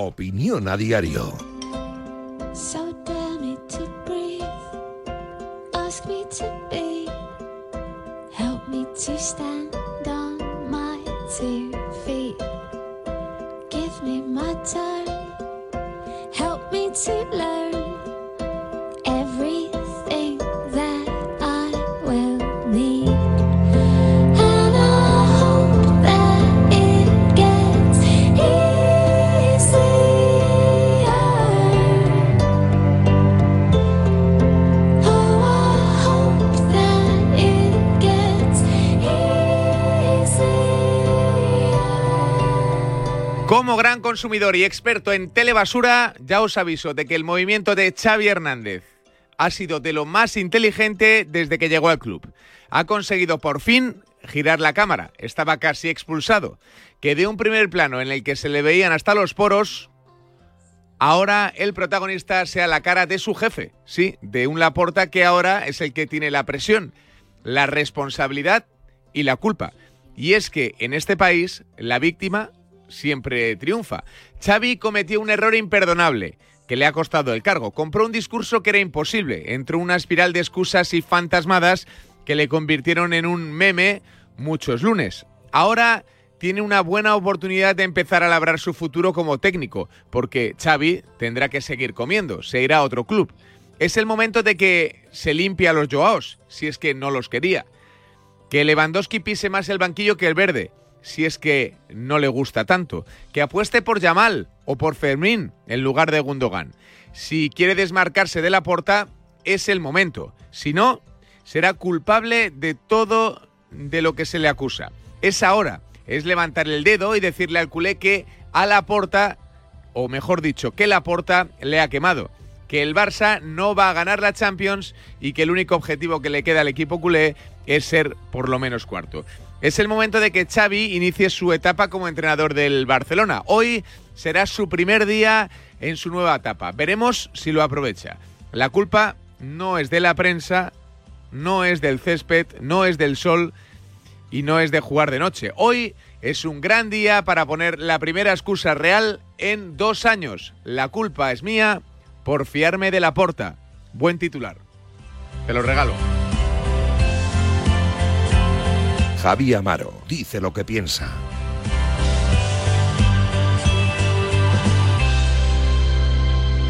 Opinión a diario. Consumidor y experto en telebasura, ya os aviso de que el movimiento de Xavi Hernández ha sido de lo más inteligente desde que llegó al club. Ha conseguido por fin girar la cámara. Estaba casi expulsado. Que de un primer plano en el que se le veían hasta los poros, ahora el protagonista sea la cara de su jefe. Sí, de un Laporta que ahora es el que tiene la presión, la responsabilidad y la culpa. Y es que en este país la víctima siempre triunfa. Xavi cometió un error imperdonable que le ha costado el cargo. Compró un discurso que era imposible. Entró una espiral de excusas y fantasmadas que le convirtieron en un meme muchos lunes. Ahora tiene una buena oportunidad de empezar a labrar su futuro como técnico, porque Xavi tendrá que seguir comiendo, se irá a otro club. Es el momento de que se limpie a los Joaos, si es que no los quería. Que Lewandowski pise más el banquillo que el verde, si es que no le gusta tanto. Que apueste por Yamal o por Fermín en lugar de Gundogan. Si quiere desmarcarse de la porta, es el momento. Si no, será culpable de todo de lo que se le acusa. Es ahora, es levantar el dedo y decirle al culé que a la porta, o mejor dicho, que la porta le ha quemado. Que el Barça no va a ganar la Champions y que el único objetivo que le queda al equipo culé es ser por lo menos cuarto. Es el momento de que Xavi inicie su etapa como entrenador del Barcelona. Hoy será su primer día en su nueva etapa. Veremos si lo aprovecha. La culpa no es de la prensa, no es del césped, no es del sol y no es de jugar de noche. Hoy es un gran día para poner la primera excusa real en dos años. La culpa es mía por fiarme de la porta. Buen titular. Te lo regalo. Javi Amaro dice lo que piensa.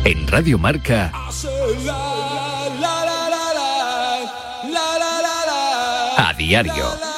En Radio Marca, a diario.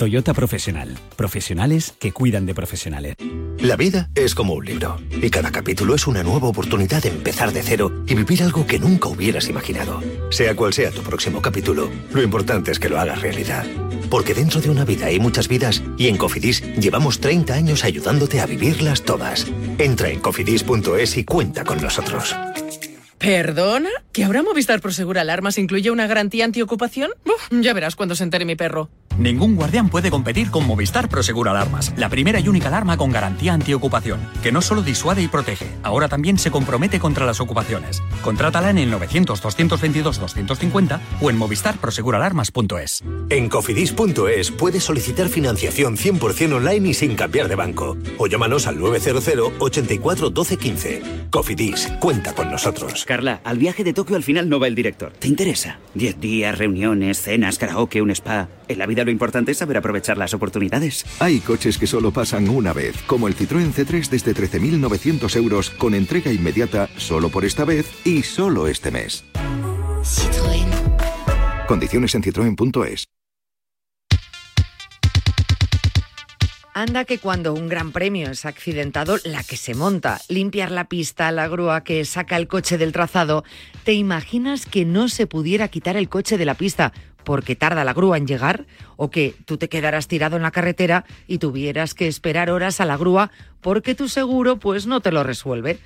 Toyota Profesional. Profesionales que cuidan de profesionales. La vida es como un libro y cada capítulo es una nueva oportunidad de empezar de cero y vivir algo que nunca hubieras imaginado. Sea cual sea tu próximo capítulo, lo importante es que lo hagas realidad. Porque dentro de una vida hay muchas vidas y en Cofidis llevamos 30 años ayudándote a vivirlas todas. Entra en cofidis.es y cuenta con nosotros. ¿Perdona? ¿Que ahora Movistar Prosegur Alarmas incluye una garantía antiocupación? Uf, ya verás cuando se entere mi perro. Ningún guardián puede competir con Movistar Prosegur Alarmas, la primera y única alarma con garantía antiocupación, que no solo disuade y protege, ahora también se compromete contra las ocupaciones. Contrátala en el 900-222-250 o en movistarproseguralarmas.es. En cofidis.es puedes solicitar financiación 100% online y sin cambiar de banco. O llámanos al 900 84 12 15. Cofidis, cuenta con nosotros. Carla, al viaje de Tokio al final no va el director. ¿Te interesa? Diez días, reuniones, cenas, karaoke, un spa. En la vida lo importante es saber aprovechar las oportunidades. Hay coches que solo pasan una vez, como el Citroën C3 desde 13.900 euros con entrega inmediata solo por esta vez y solo este mes. Citroën. Condiciones en citroen.es. Anda que cuando un gran premio es accidentado, la que se monta, limpiar la pista, la grúa que saca el coche del trazado, ¿te imaginas que no se pudiera quitar el coche de la pista porque tarda la grúa en llegar? ¿O que tú te quedaras tirado en la carretera y tuvieras que esperar horas a la grúa porque tu seguro pues no te lo resuelve?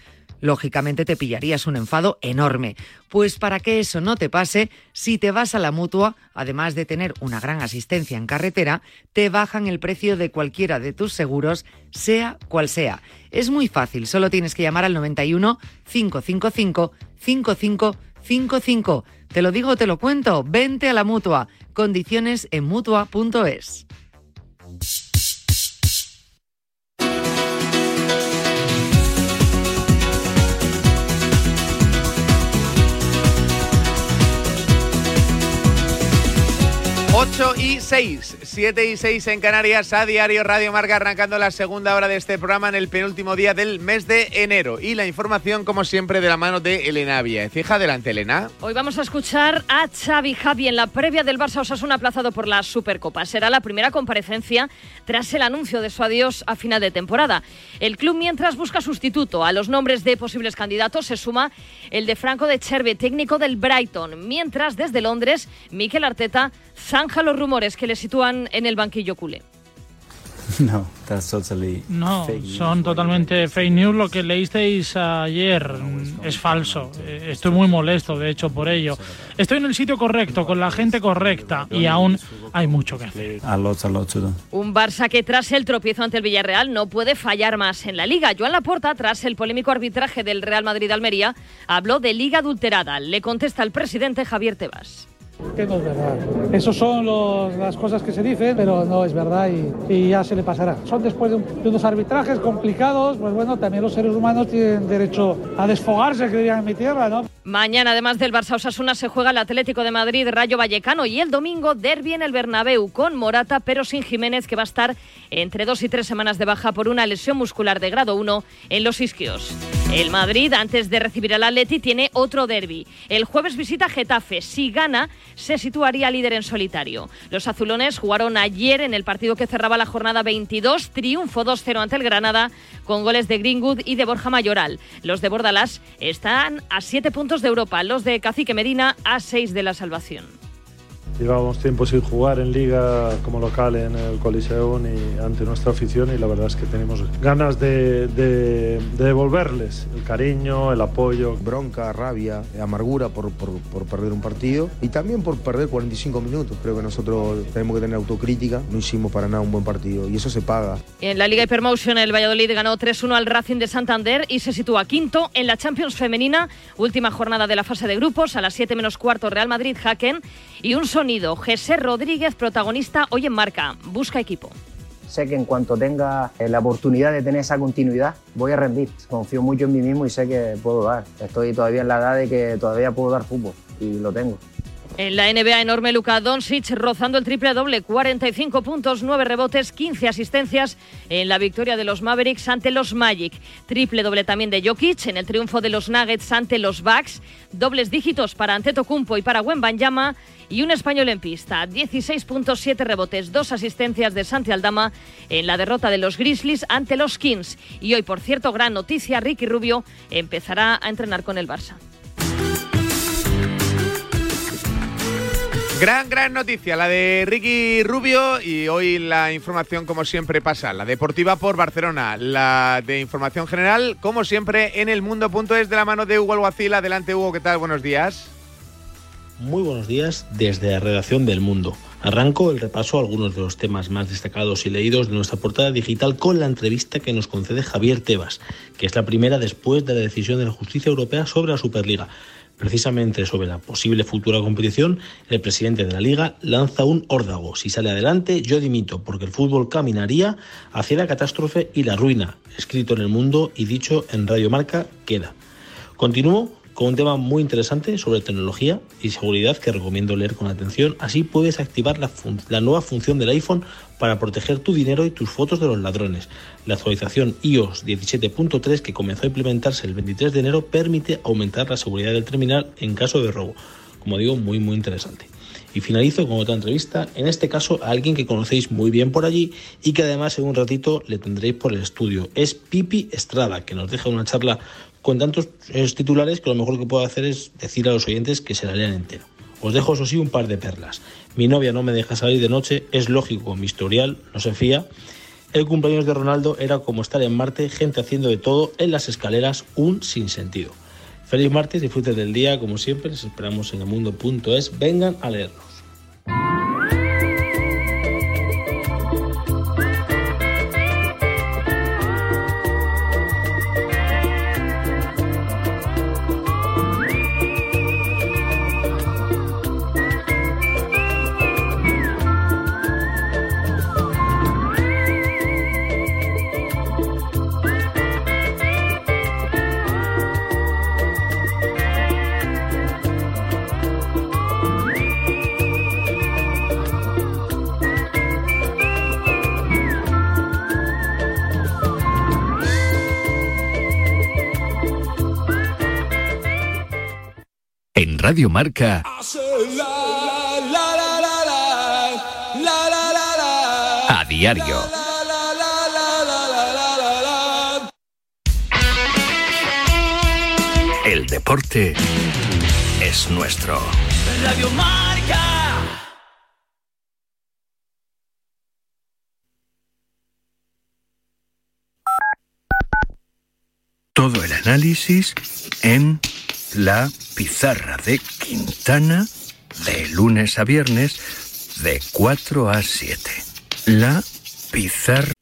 lógicamente te pillarías un enfado enorme. Pues para que eso no te pase, si te vas a la mutua, además de tener una gran asistencia en carretera, te bajan el precio de cualquiera de tus seguros, sea cual sea. Es muy fácil, solo tienes que llamar al 91 555 5555. Te lo digo, te lo cuento, vente a la mutua. Condiciones en mutua.es. 8 y 6, 7 y 6 en Canarias, a diario Radio Marca, arrancando la segunda hora de este programa en el penúltimo día del mes de enero. Y la información, como siempre, de la mano de Elena Vía. Fija adelante, Elena. Hoy vamos a escuchar a Xavi Javi en la previa del Barça Osasuna aplazado por la Supercopa. Será la primera comparecencia tras el anuncio de su adiós a final de temporada. El club, mientras busca sustituto a los nombres de posibles candidatos, se suma el de Franco de Cherve, técnico del Brighton. Mientras, desde Londres, Mikel Arteta zanja los rumores que le sitúan en el banquillo culé. No, no, son totalmente fake news. Lo que leísteis ayer es falso. Estoy muy molesto, de hecho, por ello. Estoy en el sitio correcto, con la gente correcta, y aún hay mucho que hacer. Un Barça que tras el tropiezo ante el Villarreal no puede fallar más en la Liga. Joan Laporta, tras el polémico arbitraje del Real Madrid-Almería, habló de Liga adulterada. Le contesta el presidente Javier Tebas que no es verdad. Esas son las cosas que se dicen, pero no es verdad y, ya se le pasará. Son después de, unos arbitrajes complicados, pues bueno, también los seres humanos tienen derecho a desfogarse, que dirían en mi tierra, ¿no? Mañana, además del Barça Osasuna, se juega el Atlético de Madrid Rayo Vallecano y el domingo derbi en el Bernabéu con Morata, pero sin Jiménez, que va a estar entre dos y tres semanas de baja por una lesión muscular de grado 1 en los isquios. El Madrid, antes de recibir al Atleti, tiene otro derby. El jueves visita Getafe. Si gana, se situaría líder en solitario. Los azulones jugaron ayer en el partido que cerraba la jornada 22, triunfo 2-0 ante el Granada, con goles de Greenwood y de Borja Mayoral. Los de Bordalás están a siete puntos de Europa, los de Cacique Medina a seis de la salvación. Llevábamos tiempo sin jugar en liga como local en el Coliseum y ante nuestra afición y la verdad es que tenemos ganas de, devolverles el cariño, el apoyo. Bronca, rabia, amargura por, por, perder un partido y también por perder 45 minutos. Creo que nosotros tenemos que tener autocrítica, no hicimos para nada un buen partido y eso se paga. En la Liga Hypermotion el Valladolid ganó 3-1 al Racing de Santander y se sitúa quinto en la Champions Femenina, última jornada de la fase de grupos, a las 7 menos cuarto Real Madrid-Haken y un sonido. José Rodríguez, protagonista hoy en marca. Busca equipo. Sé que en cuanto tenga eh, la oportunidad de tener esa continuidad, voy a rendir. Confío mucho en mí mismo y sé que puedo dar. Estoy todavía en la edad de que todavía puedo dar fútbol y lo tengo. En la NBA enorme Luka Doncic rozando el triple doble, 45 puntos, 9 rebotes, 15 asistencias en la victoria de los Mavericks ante los Magic. Triple doble también de Jokic en el triunfo de los Nuggets ante los Bucks. Dobles dígitos para Antetokounmpo y para Wembanyama y un español en pista. 16 puntos, 7 rebotes, 2 asistencias de Santi Aldama en la derrota de los Grizzlies ante los Kings. Y hoy, por cierto, gran noticia, Ricky Rubio empezará a entrenar con el Barça. Gran, gran noticia, la de Ricky Rubio y hoy la información como siempre pasa, la deportiva por Barcelona, la de información general como siempre en el mundo.es de la mano de Hugo Alguacil. Adelante Hugo, ¿qué tal? Buenos días. Muy buenos días desde la redacción del Mundo. Arranco el repaso a algunos de los temas más destacados y leídos de nuestra portada digital con la entrevista que nos concede Javier Tebas, que es la primera después de la decisión de la justicia europea sobre la Superliga. Precisamente sobre la posible futura competición, el presidente de la liga lanza un órdago. Si sale adelante, yo dimito, porque el fútbol caminaría hacia la catástrofe y la ruina. Escrito en el mundo y dicho en Radio Marca, queda. Continúo con un tema muy interesante sobre tecnología y seguridad que recomiendo leer con atención. Así puedes activar la, nueva función del iPhone para proteger tu dinero y tus fotos de los ladrones. La actualización iOS 17.3 que comenzó a implementarse el 23 de enero permite aumentar la seguridad del terminal en caso de robo. Como digo, muy muy interesante. Y finalizo con otra entrevista, en este caso a alguien que conocéis muy bien por allí y que además en un ratito le tendréis por el estudio. Es Pipi Estrada, que nos deja una charla con tantos eh, titulares que lo mejor que puedo hacer es decir a los oyentes que se la lean entero. Os dejo, eso sí, un par de perlas. Mi novia no me deja salir de noche, es lógico, mi historial no se fía. El cumpleaños de Ronaldo era como estar en Marte, gente haciendo de todo en las escaleras, un sinsentido. Feliz martes, disfruten del día, como siempre, les esperamos en el mundo.es. Vengan a leernos. Radio Marca, a diario. El deporte es nuestro. Radio Marca. Todo el análisis en la pizarra de Quintana de lunes a viernes de 4 a 7. La pizarra.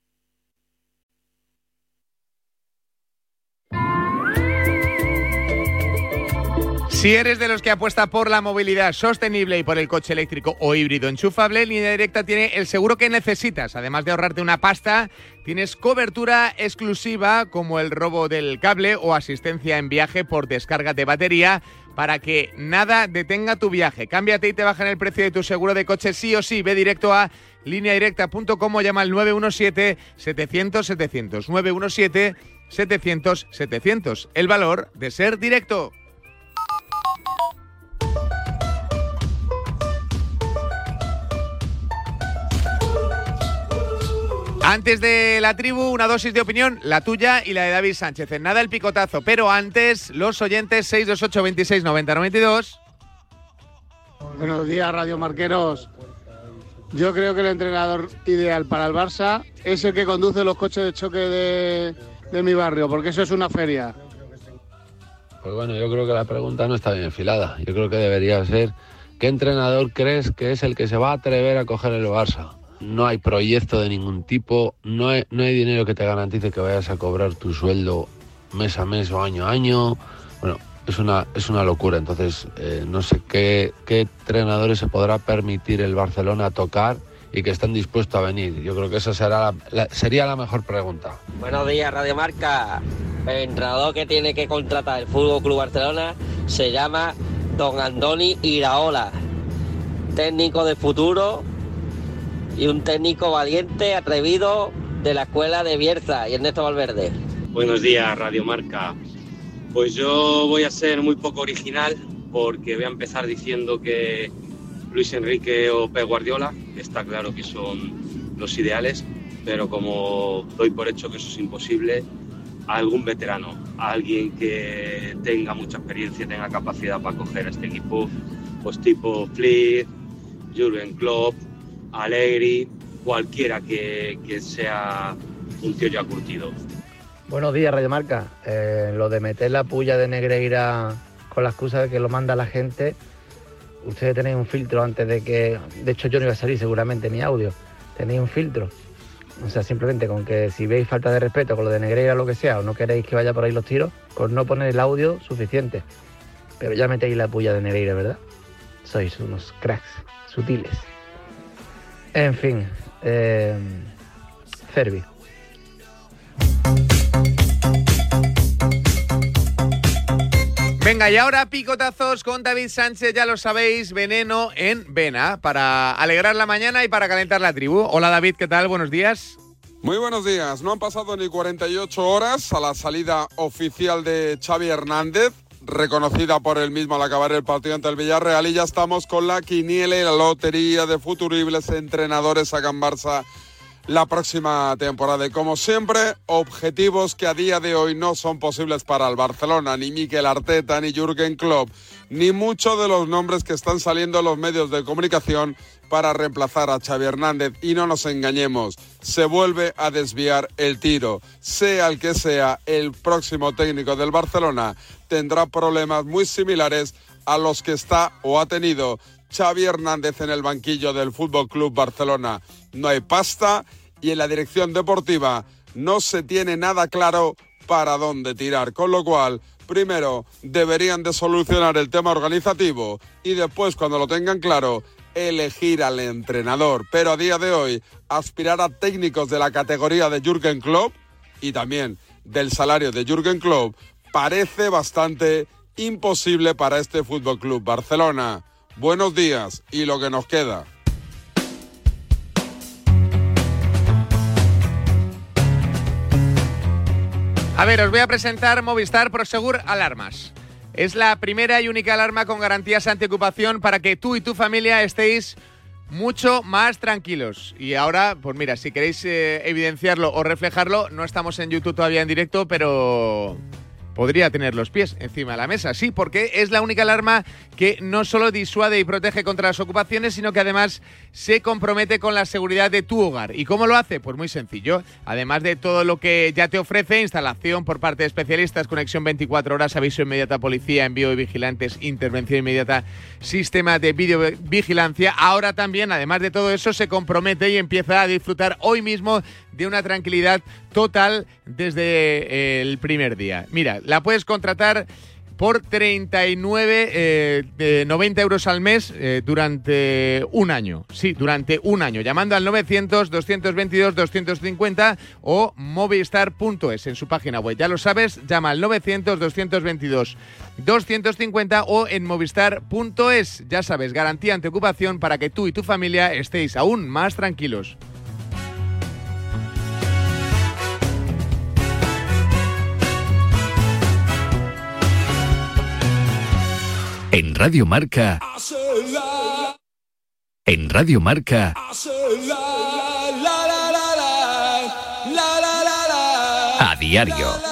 Si eres de los que apuesta por la movilidad sostenible y por el coche eléctrico o híbrido enchufable, Línea Directa tiene el seguro que necesitas. Además de ahorrarte una pasta, tienes cobertura exclusiva como el robo del cable o asistencia en viaje por descarga de batería para que nada detenga tu viaje. Cámbiate y te bajan el precio de tu seguro de coche sí o sí. Ve directo a lineadirecta.com o llama al 917-700-700. 917-700-700. El valor de ser directo. Antes de la tribu, una dosis de opinión, la tuya y la de David Sánchez. En nada el picotazo, pero antes, los oyentes 628 26 90 92. Buenos días, Radio Marqueros. Yo creo que el entrenador ideal para el Barça es el que conduce los coches de choque de, de mi barrio, porque eso es una feria. Pues bueno, yo creo que la pregunta no está bien enfilada. Yo creo que debería ser, ¿qué entrenador crees que es el que se va a atrever a coger el Barça? No hay proyecto de ningún tipo, no hay, no hay dinero que te garantice que vayas a cobrar tu sueldo mes a mes o año a año. Bueno, es una, es una locura. Entonces, eh, no sé qué, qué entrenadores se podrá permitir el Barcelona tocar y que están dispuestos a venir. Yo creo que esa será la- sería la mejor pregunta. Buenos días, Radio Marca. El entrenador que tiene que contratar el Fútbol Club Barcelona se llama Don Andoni Iraola. Técnico de futuro y un técnico valiente, atrevido de la escuela de Bierza y Ernesto Valverde. Buenos días, Radio Marca. Pues yo voy a ser muy poco original porque voy a empezar diciendo que Luis Enrique o Pep Guardiola, está claro que son los ideales, pero como doy por hecho que eso es imposible, algún veterano, alguien que tenga mucha experiencia, tenga capacidad para coger a este equipo, pues tipo Flick, Jurgen Klopp, Allegri, cualquiera que, que sea un tío ya curtido. Buenos días, Radio Marca. Eh, lo de meter la puya de Negreira con la excusa de que lo manda la gente, ustedes tenéis un filtro antes de que. De hecho, yo no iba a salir seguramente mi audio. Tenéis un filtro. O sea, simplemente con que si veis falta de respeto con lo de Negreira o lo que sea, o no queréis que vaya por ahí los tiros, con no poner el audio suficiente. Pero ya metéis la puya de Negreira, ¿verdad? Sois unos cracks sutiles. En fin, eh, Ferbi. Venga, y ahora picotazos con David Sánchez, ya lo sabéis, veneno en vena, para alegrar la mañana y para calentar la tribu. Hola David, ¿qué tal? Buenos días. Muy buenos días. No han pasado ni 48 horas a la salida oficial de Xavi Hernández reconocida por él mismo al acabar el partido ante el Villarreal y ya estamos con la quiniela y la lotería de futuribles entrenadores a Barça la próxima temporada. Y como siempre, objetivos que a día de hoy no son posibles para el Barcelona, ni Mikel Arteta, ni Jürgen Klopp, ni muchos de los nombres que están saliendo en los medios de comunicación para reemplazar a Xavi Hernández. Y no nos engañemos, se vuelve a desviar el tiro. Sea el que sea el próximo técnico del Barcelona, tendrá problemas muy similares a los que está o ha tenido Xavi Hernández en el banquillo del Fútbol Club Barcelona. No hay pasta y en la dirección deportiva no se tiene nada claro para dónde tirar, con lo cual primero deberían de solucionar el tema organizativo y después cuando lo tengan claro elegir al entrenador, pero a día de hoy aspirar a técnicos de la categoría de Jürgen Klopp y también del salario de Jürgen Klopp parece bastante imposible para este Fútbol Club Barcelona. Buenos días y lo que nos queda. A ver, os voy a presentar Movistar Prosegur Alarmas. Es la primera y única alarma con garantías antiocupación para que tú y tu familia estéis mucho más tranquilos. Y ahora, pues mira, si queréis eh, evidenciarlo o reflejarlo, no estamos en YouTube todavía en directo, pero podría tener los pies encima de la mesa. Sí, porque es la única alarma que no solo disuade y protege contra las ocupaciones, sino que además se compromete con la seguridad de tu hogar. ¿Y cómo lo hace? Pues muy sencillo. Además de todo lo que ya te ofrece, instalación por parte de especialistas, conexión 24 horas, aviso inmediata policía, envío de vigilantes, intervención inmediata, sistema de videovigilancia. Ahora también, además de todo eso, se compromete y empieza a disfrutar hoy mismo de una tranquilidad total desde eh, el primer día. Mira, la puedes contratar por 39, eh, 90 euros al mes eh, durante un año. Sí, durante un año. Llamando al 900-222-250 o movistar.es en su página web. Ya lo sabes, llama al 900-222-250 o en movistar.es. Ya sabes, garantía ante ocupación para que tú y tu familia estéis aún más tranquilos. En Radio Marca. En Radio Marca. A diario.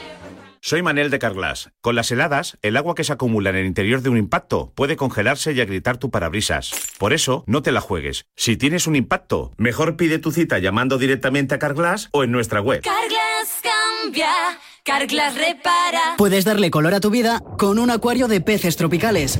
Soy Manel de Carglass. Con las heladas, el agua que se acumula en el interior de un impacto puede congelarse y agrietar tu parabrisas. Por eso, no te la juegues. Si tienes un impacto, mejor pide tu cita llamando directamente a Carglass o en nuestra web. Carglass cambia. Carglass repara. Puedes darle color a tu vida con un acuario de peces tropicales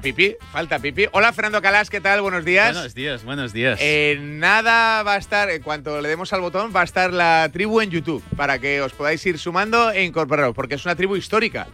Falta pipi, falta pipi. Hola Fernando Calas, ¿qué tal? Buenos días. Buenos días, buenos días. Eh, nada va a estar, en cuanto le demos al botón, va a estar la tribu en YouTube para que os podáis ir sumando e incorporaros, porque es una tribu histórica.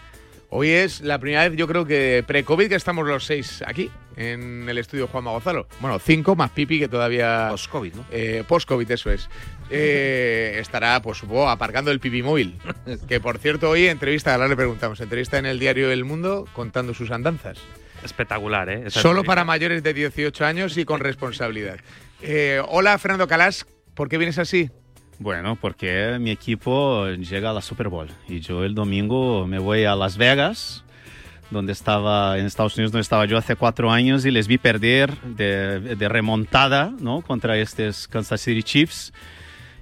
Hoy es la primera vez, yo creo que pre-COVID, que estamos los seis aquí, en el estudio Juanma Gonzalo. Bueno, cinco más Pipi, que todavía... Post-COVID, ¿no? Eh, Post-COVID, eso es. Eh, estará, pues supongo, aparcando el Pipi móvil. que por cierto, hoy entrevista, ahora le preguntamos, entrevista en el diario El Mundo contando sus andanzas. Espectacular, ¿eh? Esa Solo para mayores de 18 años y con responsabilidad. Eh, hola, Fernando Calas, ¿por qué vienes así? Bueno, porque mi equipo llega a la Super Bowl y yo el domingo me voy a Las Vegas, donde estaba en Estados Unidos, donde estaba yo hace cuatro años y les vi perder de, de remontada, ¿no? Contra estos Kansas City Chiefs.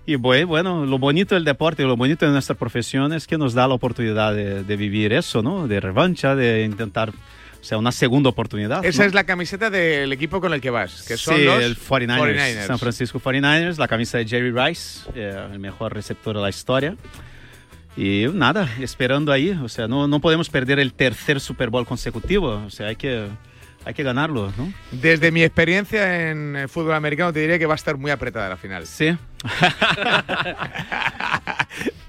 Y bueno, lo bonito del deporte, lo bonito de nuestra profesión es que nos da la oportunidad de, de vivir eso, ¿no? De revancha, de intentar, o sea, una segunda oportunidad. Esa ¿no? es la camiseta del equipo con el que vas, que son sí, los el 49ers, 49ers. San Francisco 49ers, la camisa de Jerry Rice, eh, el mejor receptor de la historia. Y nada, esperando ahí, o sea, no, no podemos perder el tercer Super Bowl consecutivo, o sea, hay que, hay que ganarlo, ¿no? Desde mi experiencia en el fútbol americano te diría que va a estar muy apretada la final. Sí.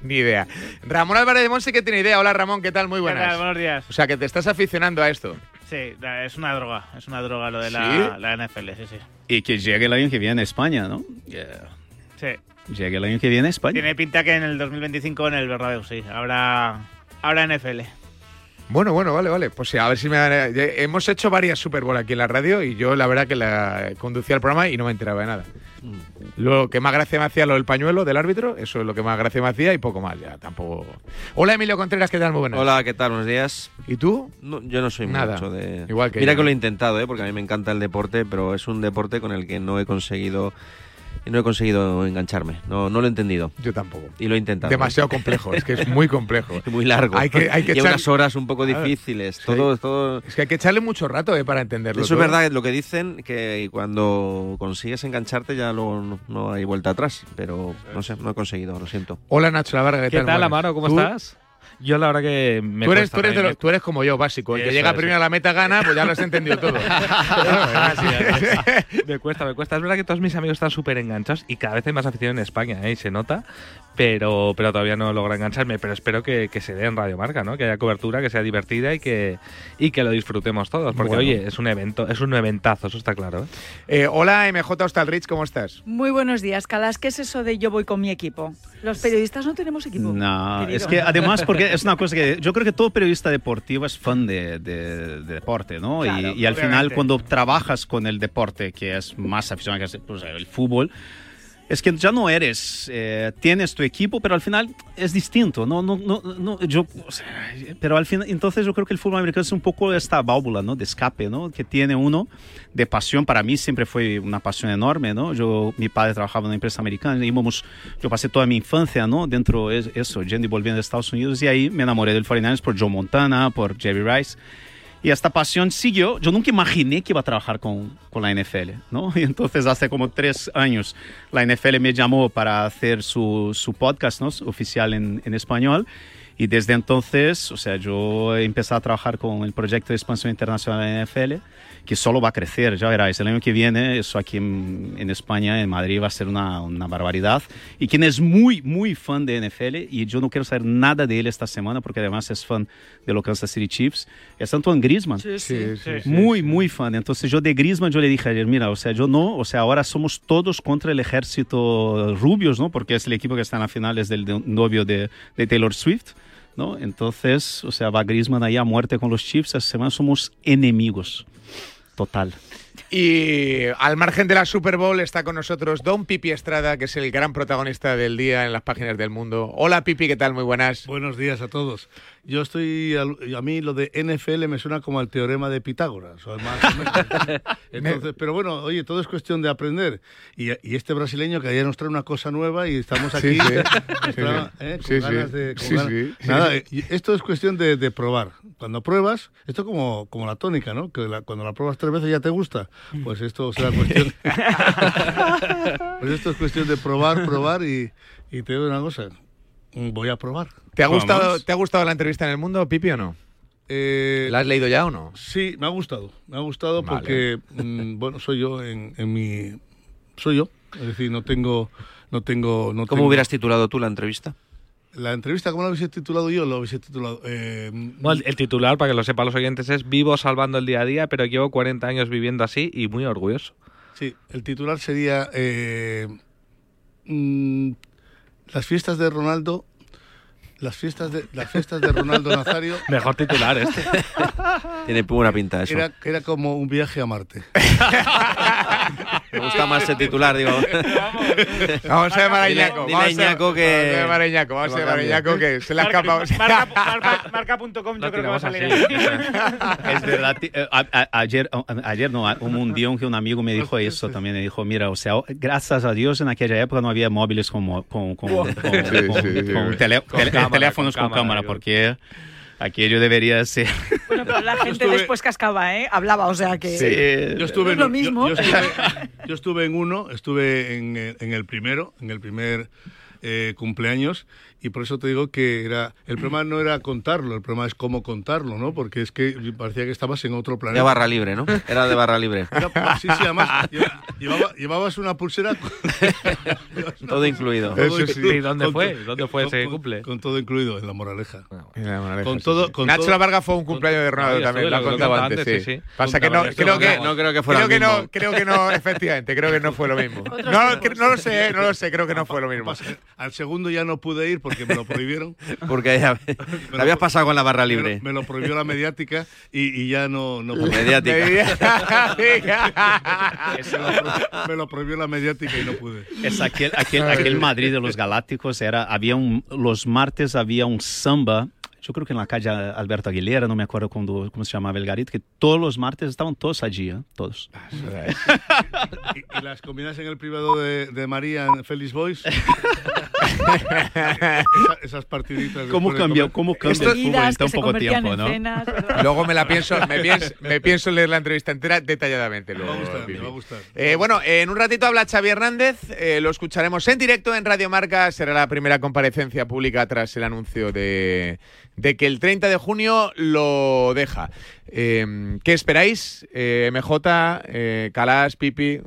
Ni idea. Ramón Álvarez de Monse que tiene idea. Hola Ramón, ¿qué tal? Muy buenas. tal? Buenos días. O sea, que te estás aficionando a esto. Sí, es una droga, es una droga lo de la, ¿Sí? la NFL, sí, sí. Y que llegue el año que viene a España, ¿no? Yeah. Sí. Llegue el año que viene a España. Tiene pinta que en el 2025 en el Bernabéu, sí, habrá, habrá NFL. Bueno, bueno, vale, vale. Pues sí, a ver si me dan- ya Hemos hecho varias Super Bowl aquí en la radio y yo la verdad que la conducía el programa y no me enteraba de nada. Lo que más gracia me hacía lo del pañuelo del árbitro, eso es lo que más gracia me hacía y poco más, ya tampoco. Hola Emilio Contreras, ¿qué tal? Muy buenas. Hola, ¿qué tal? Buenos días. ¿Y tú? No, yo no soy Nada. mucho de... Igual que Mira yo. que lo he intentado, ¿eh? porque a mí me encanta el deporte, pero es un deporte con el que no he conseguido... No he conseguido engancharme, no, no lo he entendido. Yo tampoco. Y lo he intentado. Demasiado complejo, es que es muy complejo. muy largo. Hay que, hay que y echar- unas horas un poco Claro. difíciles. Sí. Todo, todo... Es que hay que echarle mucho rato eh, para entenderlo. Eso es verdad, lo que dicen, que cuando consigues engancharte ya luego no, no hay vuelta atrás, pero no sé, no he conseguido, lo siento. Hola Nacho Lavarga, ¿qué, ¿Qué tal? tal. Amaro? ¿Cómo ¿Tú? estás? Yo la verdad que me Tú eres, tú, eres de también, los- tú eres como yo, básico. El que llega primero a la meta gana, pues ya lo has entendido todo. me cuesta, me cuesta. Es verdad que todos mis amigos están súper enganchados y cada vez hay más afición en España, ¿eh? Y se nota, pero, pero todavía no logra engancharme. Pero espero que, que se dé en Radio Marca, ¿no? Que haya cobertura, que sea divertida y que, y que lo disfrutemos todos. Porque, Bueno. oye, es un evento, es un eventazo, eso está claro. ¿eh? Eh, hola MJ Hostalrich, ¿cómo estás? Muy buenos días, Calas. ¿Qué es eso de yo voy con mi equipo? Los periodistas no tenemos equipo. No, querido. es que además, porque es una cosa que yo creo que todo periodista deportivo es fan de, de- de deporte, ¿no? Claro, y, y al final, cuando trabajas con el deporte, que es más aficionado que es, pues, el fútbol, es que ya no eres, eh, tienes tu equipo, pero al final es distinto, no, no, no, no, yo, o sea, pero al final, entonces yo creo que el fútbol americano es un poco esta válvula, ¿no? De escape, ¿no? Que tiene uno de pasión, para mí siempre fue una pasión enorme, ¿no? Yo, mi padre trabajaba en una empresa americana, íbamos, yo pasé toda mi infancia, ¿no? Dentro de eso, yendo y volviendo de Estados Unidos, y ahí me enamoré del 49ers por Joe Montana, por Jerry Rice. Y esta pasión siguió. Yo nunca imaginé que iba a trabajar con, con la NFL, ¿no? Y entonces hace como tres años la NFL me llamó para hacer su, su podcast, ¿no? Oficial en, en español. Y desde entonces, o sea, yo empezado a trabajar con el proyecto de expansión internacional de la NFL, que solo va a crecer, ya verás, el año que viene, eso aquí en, en España, en Madrid, va a ser una, una, barbaridad. Y quien es muy, muy fan de NFL, y yo no quiero saber nada de él esta semana, porque además es fan de los Kansas City Chiefs, es Antoine Griezmann. Sí, sí, sí, sí muy, muy fan. Entonces yo de Griezmann, yo le dije ayer, mira, o sea, yo no, o sea, ahora somos todos contra el ejército rubios, ¿no? Porque es el equipo que está en la final, es del novio de, de Taylor Swift. ¿No? Entonces, o sea, va Griezmann ahí a muerte con los Chiefs. Esta semana somos enemigos. Total. Y al margen de la Super Bowl está con nosotros Don Pipi Estrada, que es el gran protagonista del día en las páginas del mundo. Hola Pipi, ¿qué tal? Muy buenas. Buenos días a todos. Yo estoy, a mí lo de NFL me suena como al teorema de Pitágoras. O más. Entonces, pero bueno, oye, todo es cuestión de aprender. Y, y, este brasileño que ayer nos trae una cosa nueva y estamos aquí sí, sí. Está, ¿eh? con ganas de... Nada, esto es cuestión de, de, probar. Cuando pruebas, esto como, como la tónica, ¿no? Que la, cuando la pruebas tres veces ya te gusta. Pues esto será cuestión... pues esto es cuestión de probar, probar y, y te digo una cosa. Voy a probar. ¿Te ha, gustado, ¿Te ha gustado la entrevista en el mundo, Pipi, o no? Eh, ¿La has leído ya o no? Sí, me ha gustado. Me ha gustado Vale. porque, mm, bueno, soy yo en, en, mi... Soy yo. Es decir, no tengo... No tengo no ¿Cómo tengo... hubieras titulado tú la entrevista? La entrevista, ¿cómo la hubiese titulado yo? Lo hubiese titulado... Eh, bueno, el, el, titular, para que lo sepan los oyentes, es Vivo salvando el día a día, pero llevo 40 años viviendo así y muy orgulloso. Sí, el titular sería... Eh, mm, las fiestas de Ronaldo las fiestas de las fiestas de Ronaldo Nazario. Mejor titular este. Tiene buena pinta eso. Era, era como un viaje a Marte me gusta más el titular digo. Vamos. A llamar a Iñaco dile, que vamos a llamar a Iñaco vamos a llamar a Iñaco que se le ha escapado. marca.com marca, yo creo que va a salir. es verdad a, ayer ayer no hubo un día que un amigo me dijo eso también me dijo mira o sea gracias a Dios en aquella época no había móviles con teléfonos con cámara porque aquello debería ser. Bueno, pero la gente estuve... después cascaba, ¿eh? Hablaba, o sea que. Sí. Yo estuve, no es lo mismo. Yo, yo, estuve, yo, estuve, en uno, estuve en, en, el primero, en el primer eh, cumpleaños, y por eso te digo que era el problema no era contarlo, el problema es cómo contarlo, ¿no? Porque es que parecía que estabas en otro planeta. De barra libre, ¿no? Era de barra libre. Era, sí, sí, además llevaba, llevabas una pulsera con, todo incluido. Eso sí. ¿Y dónde fue? ¿Dónde fue ese con, cumple? Con todo incluido, en la moraleja. En la moraleja con sí, todo, sí. con Nacho todo, La Varga fue un cumpleaños de Ronaldo también, lo ha contado antes, sí. sí. Pasa que no, creo que no creo que fuera creo que no, creo que no, efectivamente, creo que no fue lo mismo. No, no lo sé, no lo sé, creo que no fue lo mismo. Al segundo ya no pude ir porque me lo prohibieron. Porque ya, te habías pasado con la barra libre. Me lo, me lo prohibió la mediática y, y ya no, no pude. Mediática. me lo prohibió la mediática y no pude. Es aquel, aquel, aquel Madrid de los Galácticos era, había un, los martes había un samba yo creo que en la calle Alberto Aguilera, no me acuerdo cuando, cómo se llamaba el garito, que todos los martes estaban todos allí, ¿eh? todos. y, y, las comidas en el privado de, de María en Félix Boys. Esa, esas partiditas. ¿Cómo cambió, cómo cambió el fútbol en tan poco tiempo, no? Cenas, luego me la pienso, me pienso, me pienso leer la entrevista entera detalladamente. Luego, me va a gustar, me va a gustar. Eh, bueno, en un ratito habla Xavi Hernández, eh, lo escucharemos en directo en Radio Marca, será la primera comparecencia pública tras el anuncio de de que el 30 de junio lo deja. Eh, ¿Qué esperáis? Eh, MJ, eh, Calas, Pipi.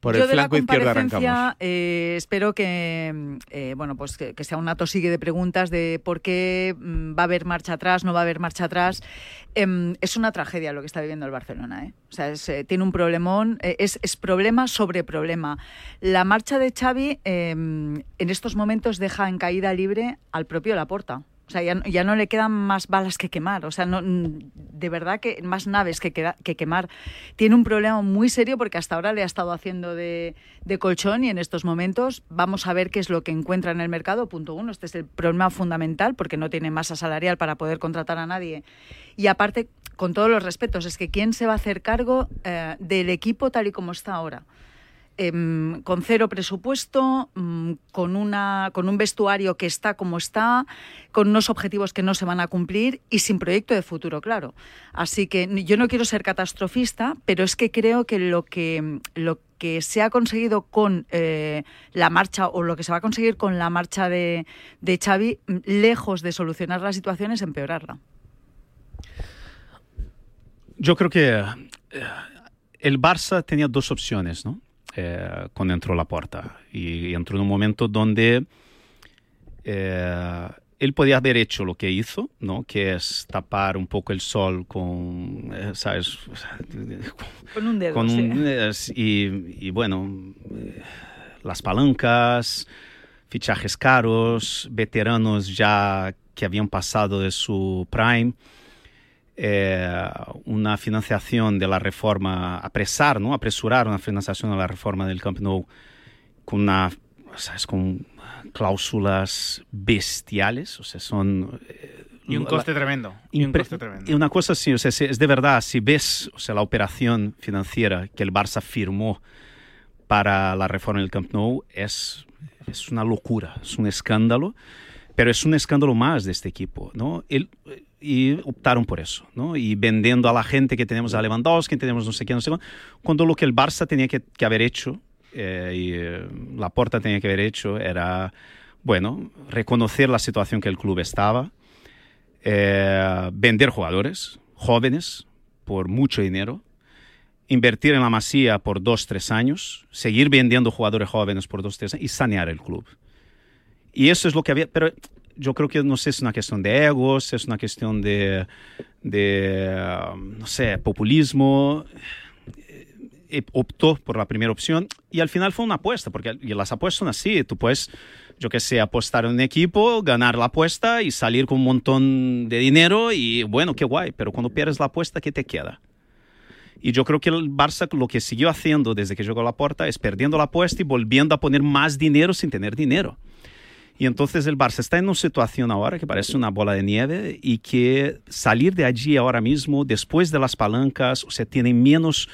Por Yo el flanco de la izquierdo arrancamos. eh, espero que, eh, bueno, pues que, que, sea un ato sigue de preguntas de por qué mm, va a haber marcha atrás, no va a haber marcha atrás. Eh, es una tragedia lo que está viviendo el Barcelona. ¿eh? O sea, es, tiene un problemón, eh, es, es, problema sobre problema. La marcha de Xavi em, en estos momentos deja en caída libre al propio Laporta. O sea, ya, ya, no le quedan más balas que quemar. O sea, no, de verdad que más naves que, queda, que, quemar. Tiene un problema muy serio porque hasta ahora le ha estado haciendo de, de, colchón y en estos momentos vamos a ver qué es lo que encuentra en el mercado. Punto uno, este es el problema fundamental porque no tiene masa salarial para poder contratar a nadie. Y aparte, con todos los respetos, es que ¿quién se va a hacer cargo eh, del equipo tal y como está ahora? Eh, con cero presupuesto, mm, con, una, con un vestuario que está como está, con unos objetivos que no se van a cumplir y sin proyecto de futuro, claro. Así que yo no quiero ser catastrofista, pero es que creo que lo que, lo, que se ha conseguido con eh, la marcha o lo que se va a conseguir con la marcha de, de Xavi, mm, lejos de solucionar la situación, es empeorarla. Yo creo que eh, el Barça tenía dos opciones, ¿no? Eh, cuando entró la puerta. Y entró en un momento donde eh, él podía haber hecho lo que hizo, ¿no? Que es tapar un poco el sol con, eh, ¿sabes? Con un dedo, Con sí. un- eh, y, y bueno, eh, las palancas, fichajes caros, veteranos ya que habían pasado de su prime, eh, una financiación de la reforma, apresar, ¿no? Apresurar una financiación de la reforma del Camp Nou con una, ¿sabes? Con cláusulas bestiales, o sea, son... eh, Y un la- coste tremendo. Y un coste tremendo. y una cosa así, o sea, si- es de verdad, si ves o sea, la operación financiera que el Barça firmó para la reforma del Camp Nou, es, es una locura, es un escándalo, pero es un escándalo más de este equipo, ¿no? El- y optaron por eso, ¿no? Y vendiendo a la gente que tenemos a Lewandowski, que tenemos no sé qué, no sé cuánto, cuando lo que el Barça tenía que, que haber hecho, eh, y eh, la Porta tenía que haber hecho, era, bueno, reconocer la situación que el club estaba, eh, vender jugadores jóvenes por mucho dinero, invertir en la masía por dos, tres años, seguir vendiendo jugadores jóvenes por dos, tres años y sanear el club. Y eso es lo que había, pero yo creo que no sé, es una cuestión de egos, es una cuestión de, de um, no sé, populismo. Eh, optó por la primera opción y al final fue una apuesta, porque las apuestas son así, tú puedes, yo que sé, apostar en un equipo, ganar la apuesta y salir con un montón de dinero y bueno, qué guay, pero cuando pierdes la apuesta, ¿qué te queda? Y yo creo que el Barça lo que siguió haciendo desde que llegó a la puerta es perdiendo la apuesta y volviendo a poner más dinero sin tener dinero. Y entonces el Barça está en una situación ahora que parece una bola de nieve y que salir de allí ahora mismo, después de las palancas, o sea, tiene menos...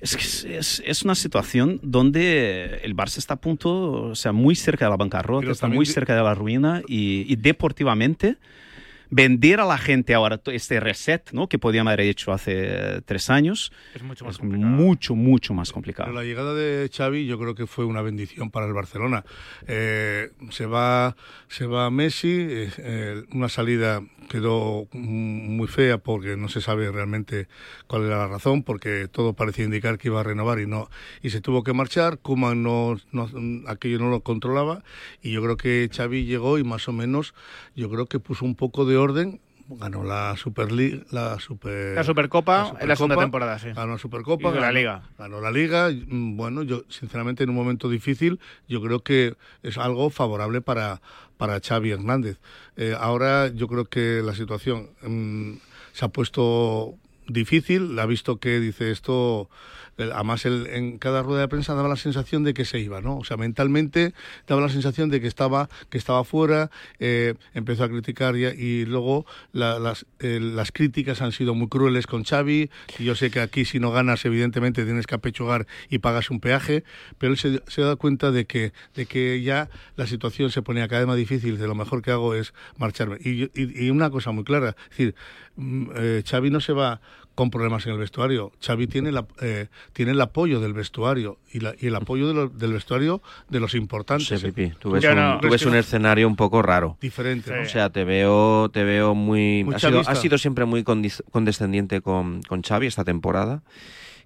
Es es, es- una situación donde el Barça está a punto, o sea, muy cerca de la bancarrota, Pero está muy cerca de la ruina y, y deportivamente vender a la gente ahora este reset, ¿no? Que podían haber hecho hace tres años, Es mucho más mucho, mucho más complicado. Pero la llegada de Xavi yo creo que fue una bendición para el Barcelona. Eh, se va se va Messi, eh, eh, una salida quedó muy fea porque no se sabe realmente cuál era la razón, porque todo parecía indicar que iba a renovar y no y se tuvo que marchar. Koeman no, no aquello no lo controlaba y yo creo que Xavi llegó y más o menos yo creo que puso un poco de orden ganó la Superliga, la Super La Supercopa en la segunda temporada, sí. Ganó Supercopa, Y la ganó- Liga. ganó la Liga. Bueno, yo sinceramente en un momento difícil yo creo que es algo favorable para para Xavi Hernández. Eh, ahora yo creo que la situación mm, se ha puesto difícil, ha visto que dice esto, además él, en cada rueda de prensa daba la sensación de que se iba, ¿no? O sea, mentalmente daba la sensación de que estaba, que estaba fuera, eh, empezó a criticar y, y luego la- las, eh, las críticas han sido muy crueles con Xavi, y yo sé que aquí si no ganas evidentemente tienes que apechugar y pagas un peaje, pero él se, da cuenta de que, de que ya la situación se ponía cada vez más difícil, de lo mejor que hago es marcharme. Y, y- y una cosa muy clara, es decir, mm, eh, Xavi no se va con problemas en el vestuario. Xavi tiene, la, eh, tiene el apoyo del vestuario y, la- y el apoyo de lo- del vestuario de los importantes. Sí, Pipi, tú ¿Tú ves, un, tú que ves no? un escenario un poco raro. Diferente, ¿no? O sea, te veo, te veo muy... Muy ha, sido, chavista. ha sido siempre muy condescendiente con, con Xavi esta temporada.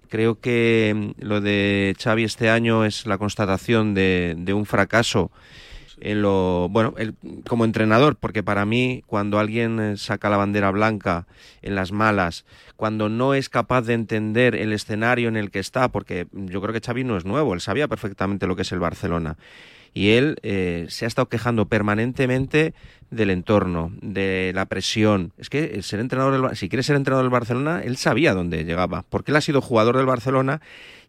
Creo que mm, lo de Xavi este año es la constatación de, de un fracaso en lo bueno el- como entrenador porque para mí cuando alguien eh, saca la bandera blanca en las malas cuando no es capaz de entender el escenario en el que está porque yo creo que Xavi no es nuevo él sabía perfectamente lo que es el Barcelona y él eh, se ha estado quejando permanentemente del entorno, de la presión. Es que el ser entrenador del, si quiere ser entrenador del Barcelona, él sabía dónde llegaba, porque él ha sido jugador del Barcelona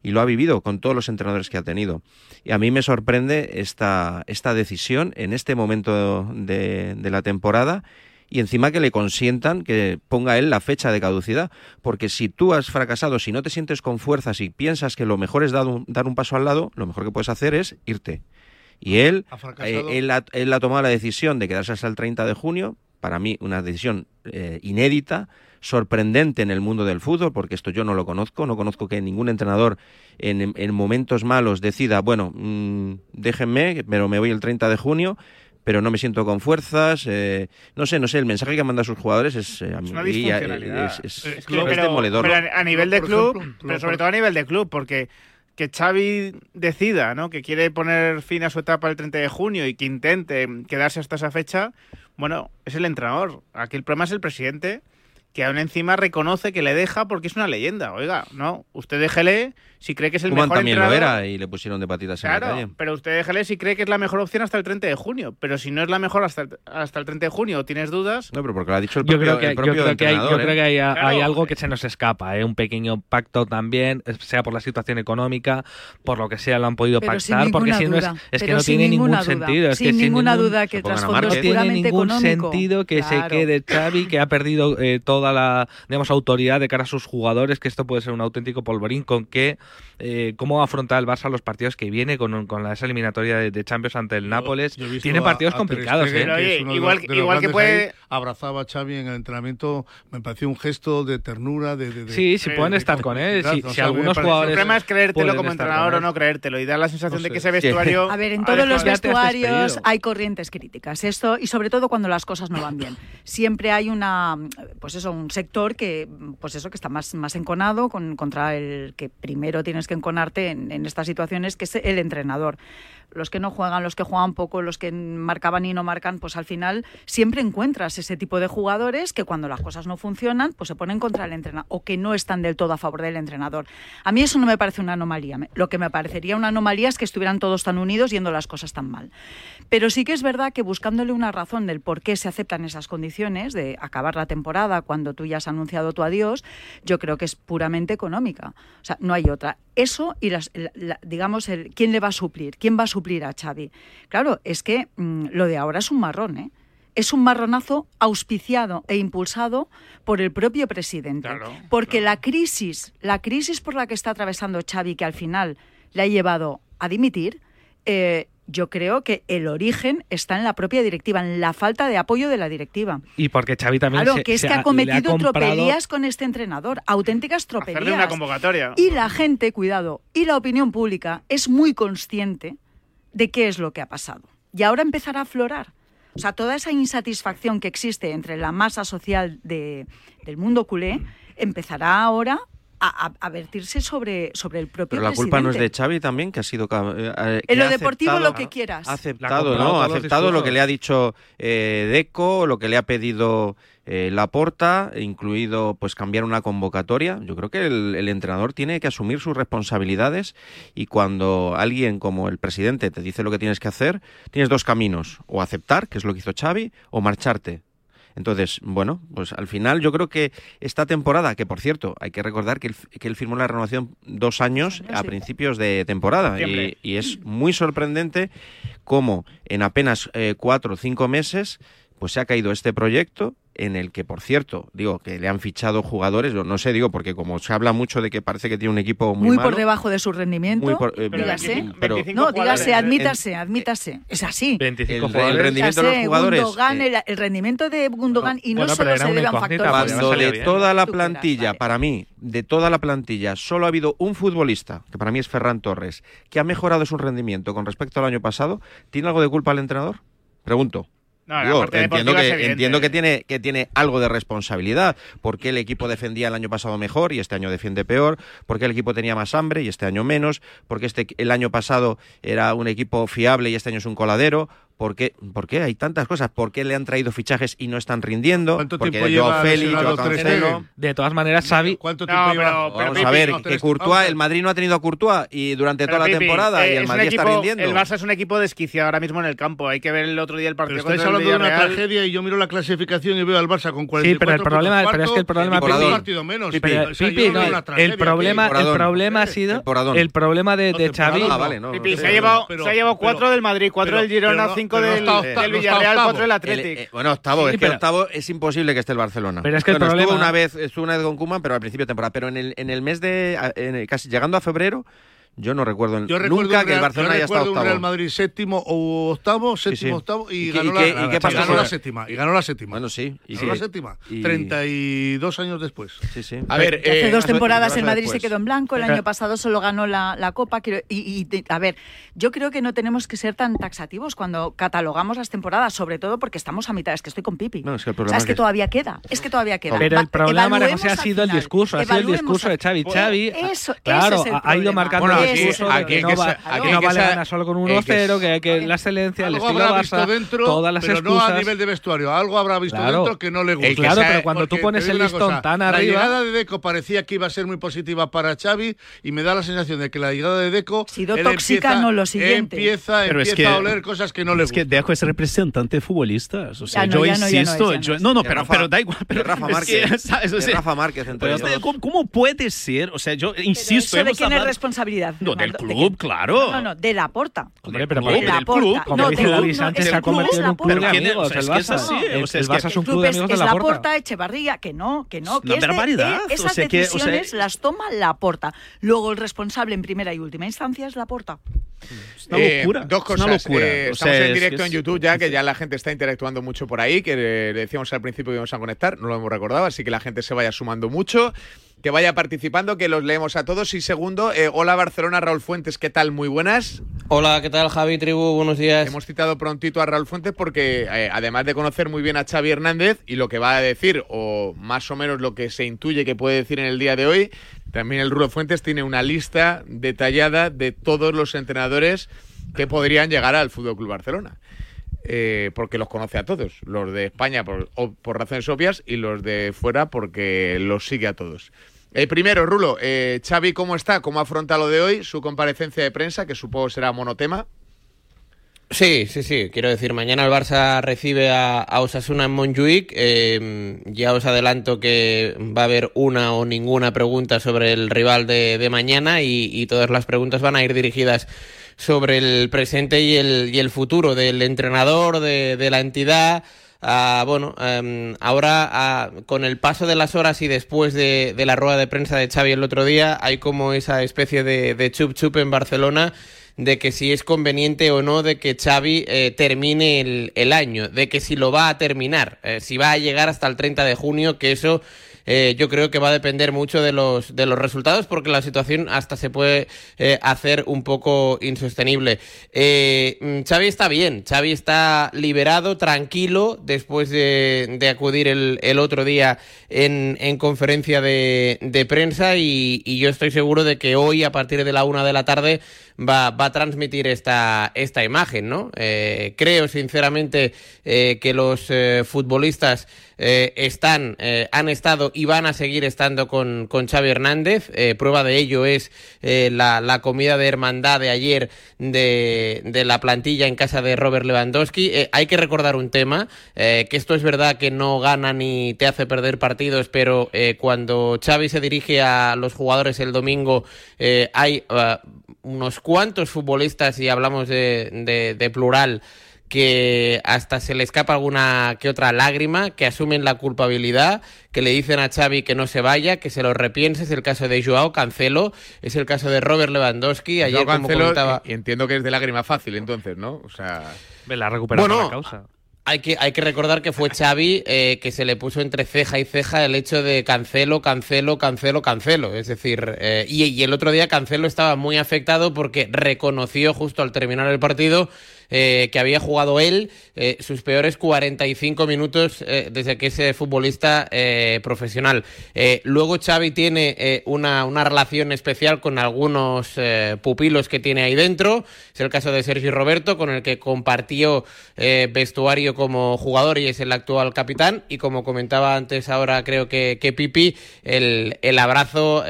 y lo ha vivido con todos los entrenadores que ha tenido. Y a mí me sorprende esta, esta decisión en este momento de, de la temporada y encima que le consientan que ponga él la fecha de caducidad, porque si tú has fracasado, si no te sientes con fuerzas y piensas que lo mejor es dar un, dar un paso al lado, lo mejor que puedes hacer es irte. Y él, Ha eh, él, ha, él ha tomado la decisión de quedarse hasta el 30 de junio, para mí una decisión eh, inédita, sorprendente en el mundo del fútbol, porque esto yo no lo conozco, no conozco que ningún entrenador en, en momentos malos decida, bueno, mm, déjenme, pero me voy el 30 de junio, pero no me siento con fuerzas, eh, no sé, no sé, el mensaje que manda a sus jugadores es, eh, Es una eh, es- es- que- pero- demoledor. pero a, a nivel de club, ejemplo, pero sobre todo a nivel de club, porque que Xavi decida, ¿no? Que quiere poner fin a su etapa el 30 de junio y que intente quedarse hasta esa fecha, bueno, es el entrenador. Aquí el problema es el presidente, que aún encima reconoce que le deja porque es una leyenda. Oiga, no, usted déjele si cree que es el Koeman mejor también lo entrenador. era y le pusieron de patitas en la Claro, calle. pero usted déjele si cree que es la mejor opción hasta el 30 de junio. Pero si no es la mejor hasta el, hasta el 30 de junio o tienes dudas, No, pero porque lo ha dicho el Yo propio, creo que, el yo propio creo que hay, yo creo ¿eh? que hay, hay Claro. algo que se nos escapa, ¿eh? un pequeño pacto también, eh, sea por la situación económica, por lo que sea, lo han podido Pero sin pactar, porque si no es, es que no sin tiene ningún duda, sentido. Es sin que ninguna ningún- duda que trasfondo no tiene ningún económico. sentido que Claro. se quede Xavi, que ha perdido eh, toda la digamos autoridad de cara a sus jugadores, que esto puede ser un auténtico polvorín, con que eh, cómo va a afrontar el Barça los partidos que viene con, con la, esa eliminatoria de, de Champions ante el Nápoles. Tiene partidos a complicados, Stegen, ¿eh? Que igual- los- igual que puede- ahí, abrazaba a Xavi en el entrenamiento, me pareció un gesto de ternura, de... de- de- Sí, sí, Sí, pueden de estar con él. Si, o si sea, algunos parece- el jugadores. problema es creértelo como entrenador o no creértelo. Y da la sensación No de que ese vestuario... A ver, en todos los vestuarios hay corrientes críticas. Esto, y sobre todo cuando las cosas no van bien. Siempre hay una, pues eso, un sector que, pues eso, que está más, más enconado con, contra el que primero tienes que enconarte en, en estas situaciones, que es el entrenador. Los que no juegan, los que juegan poco, los que marcaban y no marcan, pues al final siempre encuentras ese tipo de jugadores que cuando las cosas no funcionan, pues se ponen contra el entrenador o que no están del todo a favor del entrenador. A mí eso no me parece una anomalía. Lo que me parecería una anomalía es que estuvieran todos tan unidos yendo las cosas tan mal. Pero sí que es verdad que buscándole una razón del por qué se aceptan esas condiciones de acabar la temporada cuando tú ya has anunciado tu adiós, yo creo que es puramente económica. O sea, no hay otra. Eso y las, la- la- digamos, el, ¿quién le va a suplir? ¿Quién va a suplir a Xavi? Claro, es que mm, lo de ahora es un marrón, ¿eh? Es un marronazo auspiciado e impulsado por el propio presidente. Claro, porque la crisis, la crisis por la que está atravesando Xavi, que al final le ha llevado a dimitir, eh, yo creo que el origen está en la propia directiva, en la falta de apoyo de la directiva. Y porque Xavi también Claro, se- que es se que ha- ha cometido le ha comprado- tropelías con este entrenador, auténticas Hacerle una tropelías. convocatoria. Y la gente, cuidado, y la opinión pública es muy consciente de qué es lo que ha pasado. Y ahora empezará a aflorar. O sea, toda esa insatisfacción que existe entre la masa social de- del mundo culé empezará ahora a, a- a vertirse sobre, sobre el propio Pero la culpa no es de. Xavi también, que ha sido... eh, que En lo ha deportivo aceptado- lo que quieras. Ha aceptado, ¿no? Ha aceptado lo que le ha dicho eh, Deco, lo que le ha pedido eh, Laporta, incluido pues cambiar una convocatoria. Yo creo que el, el entrenador tiene que asumir sus responsabilidades y cuando alguien como el presidente te dice lo que tienes que hacer, tienes dos caminos, o aceptar, que es lo que hizo Xavi, o marcharte. Entonces, bueno, pues al final yo creo que esta temporada, que por cierto, hay que recordar que él, que él firmó la renovación dos años a principios de temporada y es muy sorprendente cómo en apenas eh, cuatro o cinco meses pues se ha caído este proyecto en el que, por cierto, digo que le han fichado jugadores, no sé, digo, porque como se habla mucho de que parece que tiene un equipo muy, Muy malo, por debajo de su rendimiento. muy por- eh, dígase. pero- no, dígase, jugadores. admítase, admítase. Es así. 25 el, rendimiento de los jugadores Gundogan, eh, el, el rendimiento de Gundogan, y no Bueno, pero solo se debe a un factor Cuando de toda la plantilla, vale. para mí, de toda la plantilla, solo ha habido un futbolista, que para mí es Ferran Torres, que ha mejorado su rendimiento con respecto al año pasado, ¿tiene algo de culpa el entrenador? Pregunto. No, Digo, entiendo que, entiendo que tiene, que tiene algo de responsabilidad, porque el equipo defendía el año pasado mejor y este año defiende peor, porque el equipo tenía más hambre y este año menos, porque este, el año pasado era un equipo fiable y este año es un coladero, ¿Por qué? ¿Por qué? Hay tantas cosas. ¿Por qué le han traído fichajes y no están rindiendo? ¿Cuánto Porque tiempo lleva Félix? De todas maneras, Xavi... ¿Cuánto No, tiempo pero- lleva? pero Vamos Pipi, a ver, no, que Courtois, el Madrid no ha tenido a Courtois y durante Pero, toda la Pipi, temporada y eh, el es Madrid un está equipo- rindiendo. El Barça es un equipo desquiciado ahora mismo en el campo. Hay que ver el otro día el partido Pero estáis contra hablando de una tragedia y yo miro la clasificación y veo al Barça con 44 Sí, pero el problema- puntos pero es que el cuarto problema, y un Pipi, partido menos. Pipi, O sea, Pipi, no no, el problema, el problema ha sido el problema de, No, Xavi. Ah, no. No se, ha llevado, pero- se ha llevado pero- cuatro del Madrid, cuatro pero- del Girona, pero no del, está Villarreal, octavo. cuatro del El- Athletic. eh, bueno, octavo, Sí, es que pero- octavo es imposible que esté el Barcelona. Pero es que el Bueno, estuvo problema- una vez, estuvo una vez con Koeman, pero al principio de temporada. Pero en el, en el mes de, en el- casi llegando a febrero, Yo no recuerdo Yo recuerdo nunca un que el Barcelona haya estado recuerdo un octavo. Real Madrid séptimo o octavo, séptimo, sí. octavo y, ¿Y qué- ganó, y la, y qué y pasó ganó la la- séptima. Y ganó la séptima. Bueno, sí. Y ganó la sí. séptima. Y- 32 años después. Sí, sí. A ver, hace eh, dos temporadas el Madrid después. se quedó en blanco, el año pasado solo ganó la, la Copa. quiero- y, a ver, yo creo que no tenemos que ser tan taxativos cuando catalogamos las temporadas, sobre todo porque estamos a mitad. Es que estoy con Pipi. No, es que el O problema sea, es es que que- todavía queda, es que todavía queda. Pero Va- el problema, José, ha sido el discurso, ha sido el discurso de Xavi. Xavi, eso- claro, ese es el ha- ha ido marcando aquí- aquí que no, va- aquí no vale ganar solo con un hay que 1-0, sa- que, que la excelencia, el estilo habrá Barça, visto dentro, todas las pero no a excusas. nivel de vestuario. Algo habrá visto Claro. dentro que no le gusta. Claro, pero cuando tú pones el listón cosa, tan La arriba- llegada de Deco parecía que iba a ser muy positiva para Xavi y me da la sensación de que la llegada de Deco sido tóxica, empieza, no lo siguiente. Empieza, Pero es empieza que- a oler cosas que no le Es que Deco es representante de futbolistas. O sea, yo insisto. es, no es. no, pero, da igual. Rafa es que, Márquez. Rafa Márquez, entre pero todos. ¿cómo, puede ser? O sea, yo insisto. ¿Eso de quién es No, del club, claro. No, no, de la porta. Hombre, pero De la club, Porta. como No, dice del club, se ha club convertido es en la un club Porta. de ¿Quién es? amigos, es que es Barça. así, El- es Barça es un club club de es, amigos es de la la porta. Echevarría, que no, que no, que es eh, esas decisiones las toma la porta. Luego el responsable en primera y última instancia es la porta. Es una Eh, locura. dos es cosas. una locura. Eh, O estamos sea, en es- directo es- en YouTube ya, que ya la gente está interactuando mucho por ahí, que eh, le decíamos al principio que íbamos a conectar, no lo hemos recordado, así que la gente se vaya sumando mucho, que vaya participando, que los leemos a todos. Y segundo, eh, hola Barcelona, Raúl Fuentes, ¿qué tal? Muy buenas. Hola, ¿qué tal Javi, tribu? Buenos días. Hemos citado prontito a Raúl Fuentes porque, eh, además de conocer muy bien a Xavi Hernández y lo que va a decir, o más o menos lo que se intuye que puede decir en el día de hoy, también el Rulo Fuentes tiene una lista detallada de todos los entrenadores que podrían llegar al Fútbol Club Barcelona. Eh, porque los conoce a todos, los de España por, razones obvias y los de fuera porque los sigue a todos. Eh, primero, Rulo, eh, Xavi, ¿cómo está? ¿Cómo afronta lo de hoy? Su comparecencia de prensa, que supongo será monotema. Sí, sí, sí. Quiero decir, mañana el Barça recibe a, Osasuna en Montjuic. Eh, ya os adelanto que va a haber una o ninguna pregunta sobre el rival de, mañana y todas las preguntas van a ir dirigidas sobre el presente y el, y el futuro del entrenador, de, de la entidad. Ah, bueno, em, ahora ah, con el paso de las horas y después de, de la rueda de prensa de Xavi el otro día, hay como esa especie de, de chup chup en Barcelona de que si es conveniente o no de que Xavi eh, termine el, el año, de que si lo va a terminar, eh, si va a llegar hasta el 30 de junio, que eso eh, yo creo que va a depender mucho de los, de los resultados porque la situación hasta se puede eh, hacer un poco insostenible. Eh, mm, Xavi está bien, Xavi está liberado, tranquilo, después de, de acudir el, el otro día en, en conferencia de, de prensa y, y yo estoy seguro de que hoy a partir de la una de la tarde va, va a transmitir esta, esta imagen, ¿no? Eh, creo sinceramente que los futbolistas eh, están, eh, han estado y van a seguir estando con, con Xavi Hernández. Eh, prueba de ello es la, la comida de hermandad de ayer de, de la plantilla en casa de Robert Lewandowski. Hay que recordar un tema, que esto es verdad que no gana ni te hace perder partidos, pero cuando Xavi se dirige a los jugadores el domingo hay unos cuantos futbolistas, y hablamos de- de plural, que hasta se le escapa alguna que otra lágrima, que asumen la culpabilidad, que le dicen a Xavi que no se vaya, que se lo repiense. Es el caso de Joao Cancelo, es el caso de Robert Lewandowski. Ayer, Joao como Cancelo, comentaba... entiendo que es de lágrima fácil, entonces, ¿no? O sea... La ha recuperado Bueno, la causa. Hay que, hay que recordar que fue Xavi eh, que se le puso entre ceja y ceja el hecho de cancelo, cancelo, cancelo, cancelo. Es decir, eh, y, y el otro día Cancelo estaba muy afectado porque reconoció justo al terminar el partido eh, que había jugado él eh, sus peores 45 minutos eh, desde que es futbolista profesional. Luego Xavi tiene una, una relación especial con algunos pupilos que tiene ahí dentro. Es el caso de Sergio Roberto, con el que compartió vestuario como jugador y es el actual capitán. Y como comentaba antes, ahora creo que, que Pipi, el, el abrazo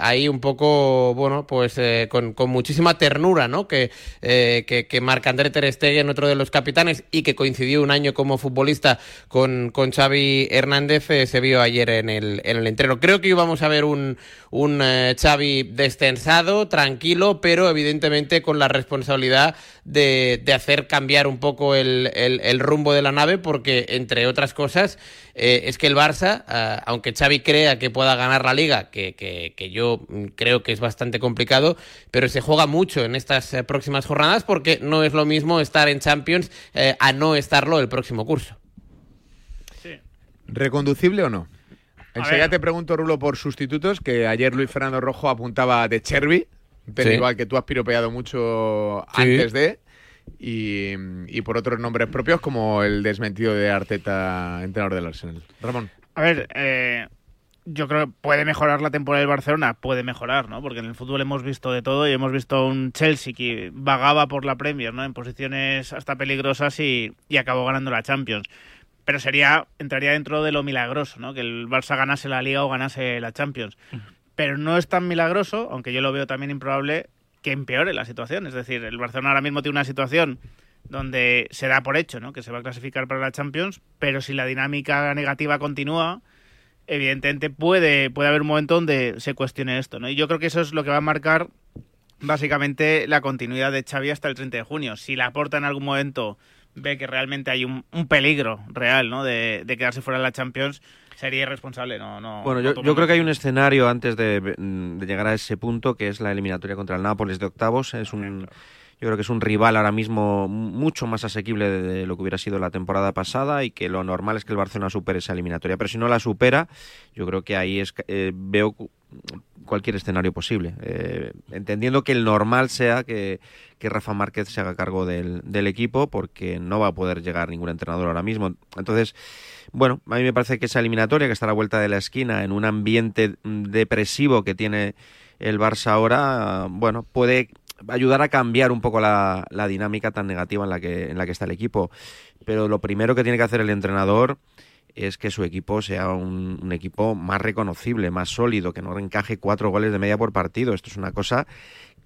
ahí un poco, bueno, pues con, con muchísima ternura, ¿no? Que, que, que Marc-André Ter Ter Stegen, otro de los capitanes, y que coincidió un año como futbolista con, con Xavi Hernández, eh, se vio ayer en el, en el entreno. Creo que íbamos a ver un, un eh, Xavi destensado, tranquilo, pero evidentemente con la responsabilidad de, de hacer cambiar un poco el, el, el, rumbo de la nave, porque entre otras cosas eh, es que el Barça, eh, aunque Xavi crea que pueda ganar la liga, que, que, que, yo creo que es bastante complicado, pero se juega mucho en estas eh, próximas jornadas porque no es lo mismo estar en Champions eh, a no estarlo el próximo curso. Sí. ¿Reconducible o no? Enseguida te pregunto, Rulo, por sustitutos, que ayer Luis Fernando Rojo apuntaba de Chervi, pero Sí. igual que tú has piropeado mucho Sí. antes de, y, y por otros nombres propios, como el desmentido de Arteta, entrenador del Arsenal. Ramón. A ver, eh, yo creo que puede mejorar la temporada del Barcelona, puede mejorar, ¿no? Porque en el fútbol hemos visto de todo y hemos visto un Chelsea que vagaba por la Premier, ¿no? En posiciones hasta peligrosas y, y acabó ganando la Champions. Pero sería, entraría dentro de lo milagroso, ¿no? Que el Barça ganase la Liga o ganase la Champions. Pero no es tan milagroso, aunque yo lo veo también improbable, que empeore la situación. Es decir, el Barcelona ahora mismo tiene una situación donde se da por hecho, ¿no? Que se va a clasificar para la Champions, pero si la dinámica negativa continúa, evidentemente puede, puede haber un momento donde se cuestione esto, ¿no? Y yo creo que eso es lo que va a marcar básicamente la continuidad de Xavi hasta el 30 de junio. Si la aporta en algún momento ve que realmente hay un, un peligro real, ¿no? De, de quedarse fuera de la Champions, sería irresponsable, no, no. Bueno, no yo, creo que hay un escenario antes de, de llegar a ese punto, que es la eliminatoria contra el Nápoles de octavos. Es un, yo creo que es un rival ahora mismo mucho más asequible de, lo que hubiera sido la temporada pasada y que lo normal es que el Barcelona supere esa eliminatoria. Pero si no la supera, yo creo que ahí es, eh, veo cu- cualquier escenario posible. Eh, entendiendo que el normal sea que, que Rafa Márquez se haga cargo del, del equipo porque no va a poder llegar ningún entrenador ahora mismo. Entonces, bueno, a mí me parece que esa eliminatoria que está a la vuelta de la esquina en un ambiente depresivo que tiene el Barça ahora, bueno, puede ayudar a cambiar un poco la, la dinámica tan negativa en la que en la que está el equipo. Pero lo primero que tiene que hacer el entrenador es que su equipo sea un, equipo más reconocible, más sólido, que no encaje cuatro goles de media por partido. Esto es una cosa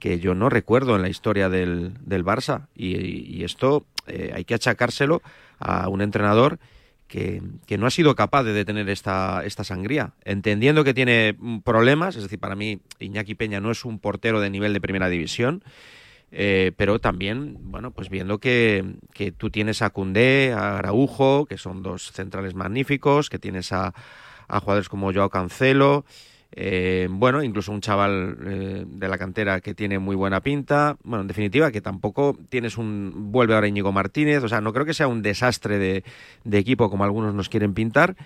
que yo no recuerdo en la historia del, del Barça. Y, y esto eh, hay que achacárselo a un entrenador que, no ha sido capaz de detener esta, esta sangría. Entendiendo que tiene mm, problemas, es decir, para mí Iñaki Peña no es un portero de nivel de primera división, eh, pero también, bueno, pues viendo que, que tú tienes a Cundé, a Araujo, que son dos centrales magníficos, que tienes a, a jugadores como Joao Cancelo, eh, bueno, incluso un chaval eh, de la cantera que tiene muy buena pinta. Bueno, en definitiva, que tampoco tienes un. Vuelve ahora Íñigo Martínez. O sea, no creo que sea un desastre de, de equipo como algunos nos quieren pintar.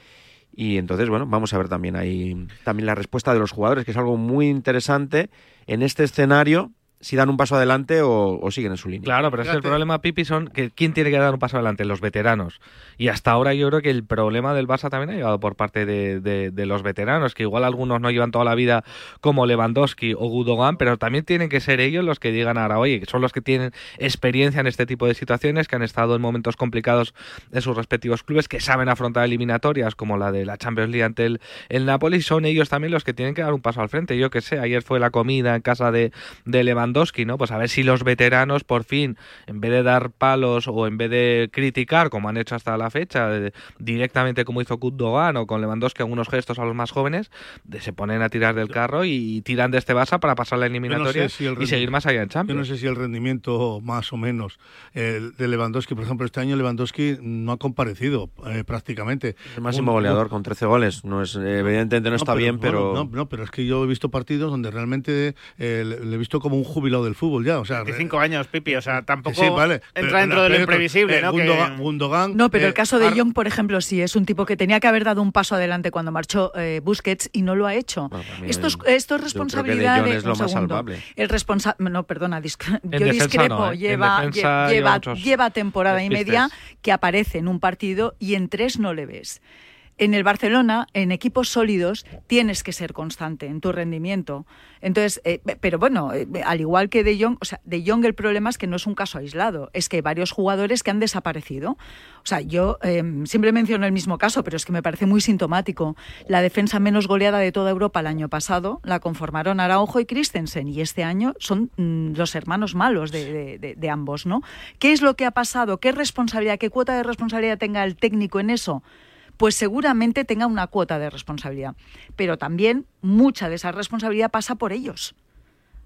Y entonces, bueno, vamos a ver también ahí también la respuesta de los jugadores, que es algo muy interesante en este escenario, si dan un paso adelante o, o siguen en su línea. Claro, pero es que el problema, Pipi, son que quién tiene que dar un paso adelante, los veteranos. Y hasta ahora yo creo que el problema del Barça también ha llegado por parte de, de- de los veteranos, que igual algunos no llevan toda la vida como Lewandowski o Gudogan, pero también tienen que ser ellos los que digan ahora, oye, que son los que tienen experiencia en este tipo de situaciones, que han estado en momentos complicados de sus respectivos clubes, que saben afrontar eliminatorias como la de la Champions League ante el, el Napoli, son ellos también los que tienen que dar un paso al frente. Yo que sé, ayer fue la comida en casa de, de Lewandowski, ¿no? Pues a ver si los veteranos por fin, en vez de dar palos o en vez de criticar, como han hecho hasta la fecha, de- directamente como hizo Gundogan o con Lewandowski algunos gestos a los más jóvenes, de- se ponen a tirar del carro y, tiran de este Barça para pasar la Yo no eliminatoria sé si el y seguir más allá en Yo Champions. no sé si el rendimiento más o menos el de Lewandowski, por ejemplo, este año Lewandowski no ha comparecido eh, prácticamente. El máximo Un- goleador con 13 goles. No es, eh, evidentemente no, está bien, pero. bueno, no, no, pero es que yo he visto partidos donde realmente eh, le, le he visto como un jubilado del fútbol ya. O sea, 25 años, Pipi, o sea, tampoco Sí, vale, pero- entra dentro de lo pero- imprevisible, eh, ¿no? Que- Gundogan, No, pero eh, el caso de Ar- Young, por ejemplo, sí es un tipo que tenía que haber dado un paso adelante cuando marchó eh, Busquets y no lo ha hecho. mí, esto, es, esto es yo creo que de responsabilidad de. es lo más salvable. El responsa no, perdona, disc- yo discrepo. no, ¿eh? Lleva, lleva lleva, lleva temporada y media que aparece en un partido y en tres no le ves. En el Barcelona, en equipos sólidos, tienes que ser constante en tu rendimiento. Entonces, eh, pero bueno, eh, al igual que De Jong, o sea, De Jong el problema es que no es un caso aislado, es que hay varios jugadores que han desaparecido. O sea, yo eh, siempre menciono el mismo caso, pero es que me parece muy sintomático. La defensa menos goleada de toda Europa el año pasado la conformaron Araujo y Christensen, y este año son mm, los hermanos malos de- de ambos, ¿no? ¿Qué es lo que ha pasado? ¿Qué responsabilidad, qué cuota de responsabilidad tenga el técnico en eso? Pues seguramente tenga una cuota de responsabilidad. Pero también mucha de esa responsabilidad pasa por ellos.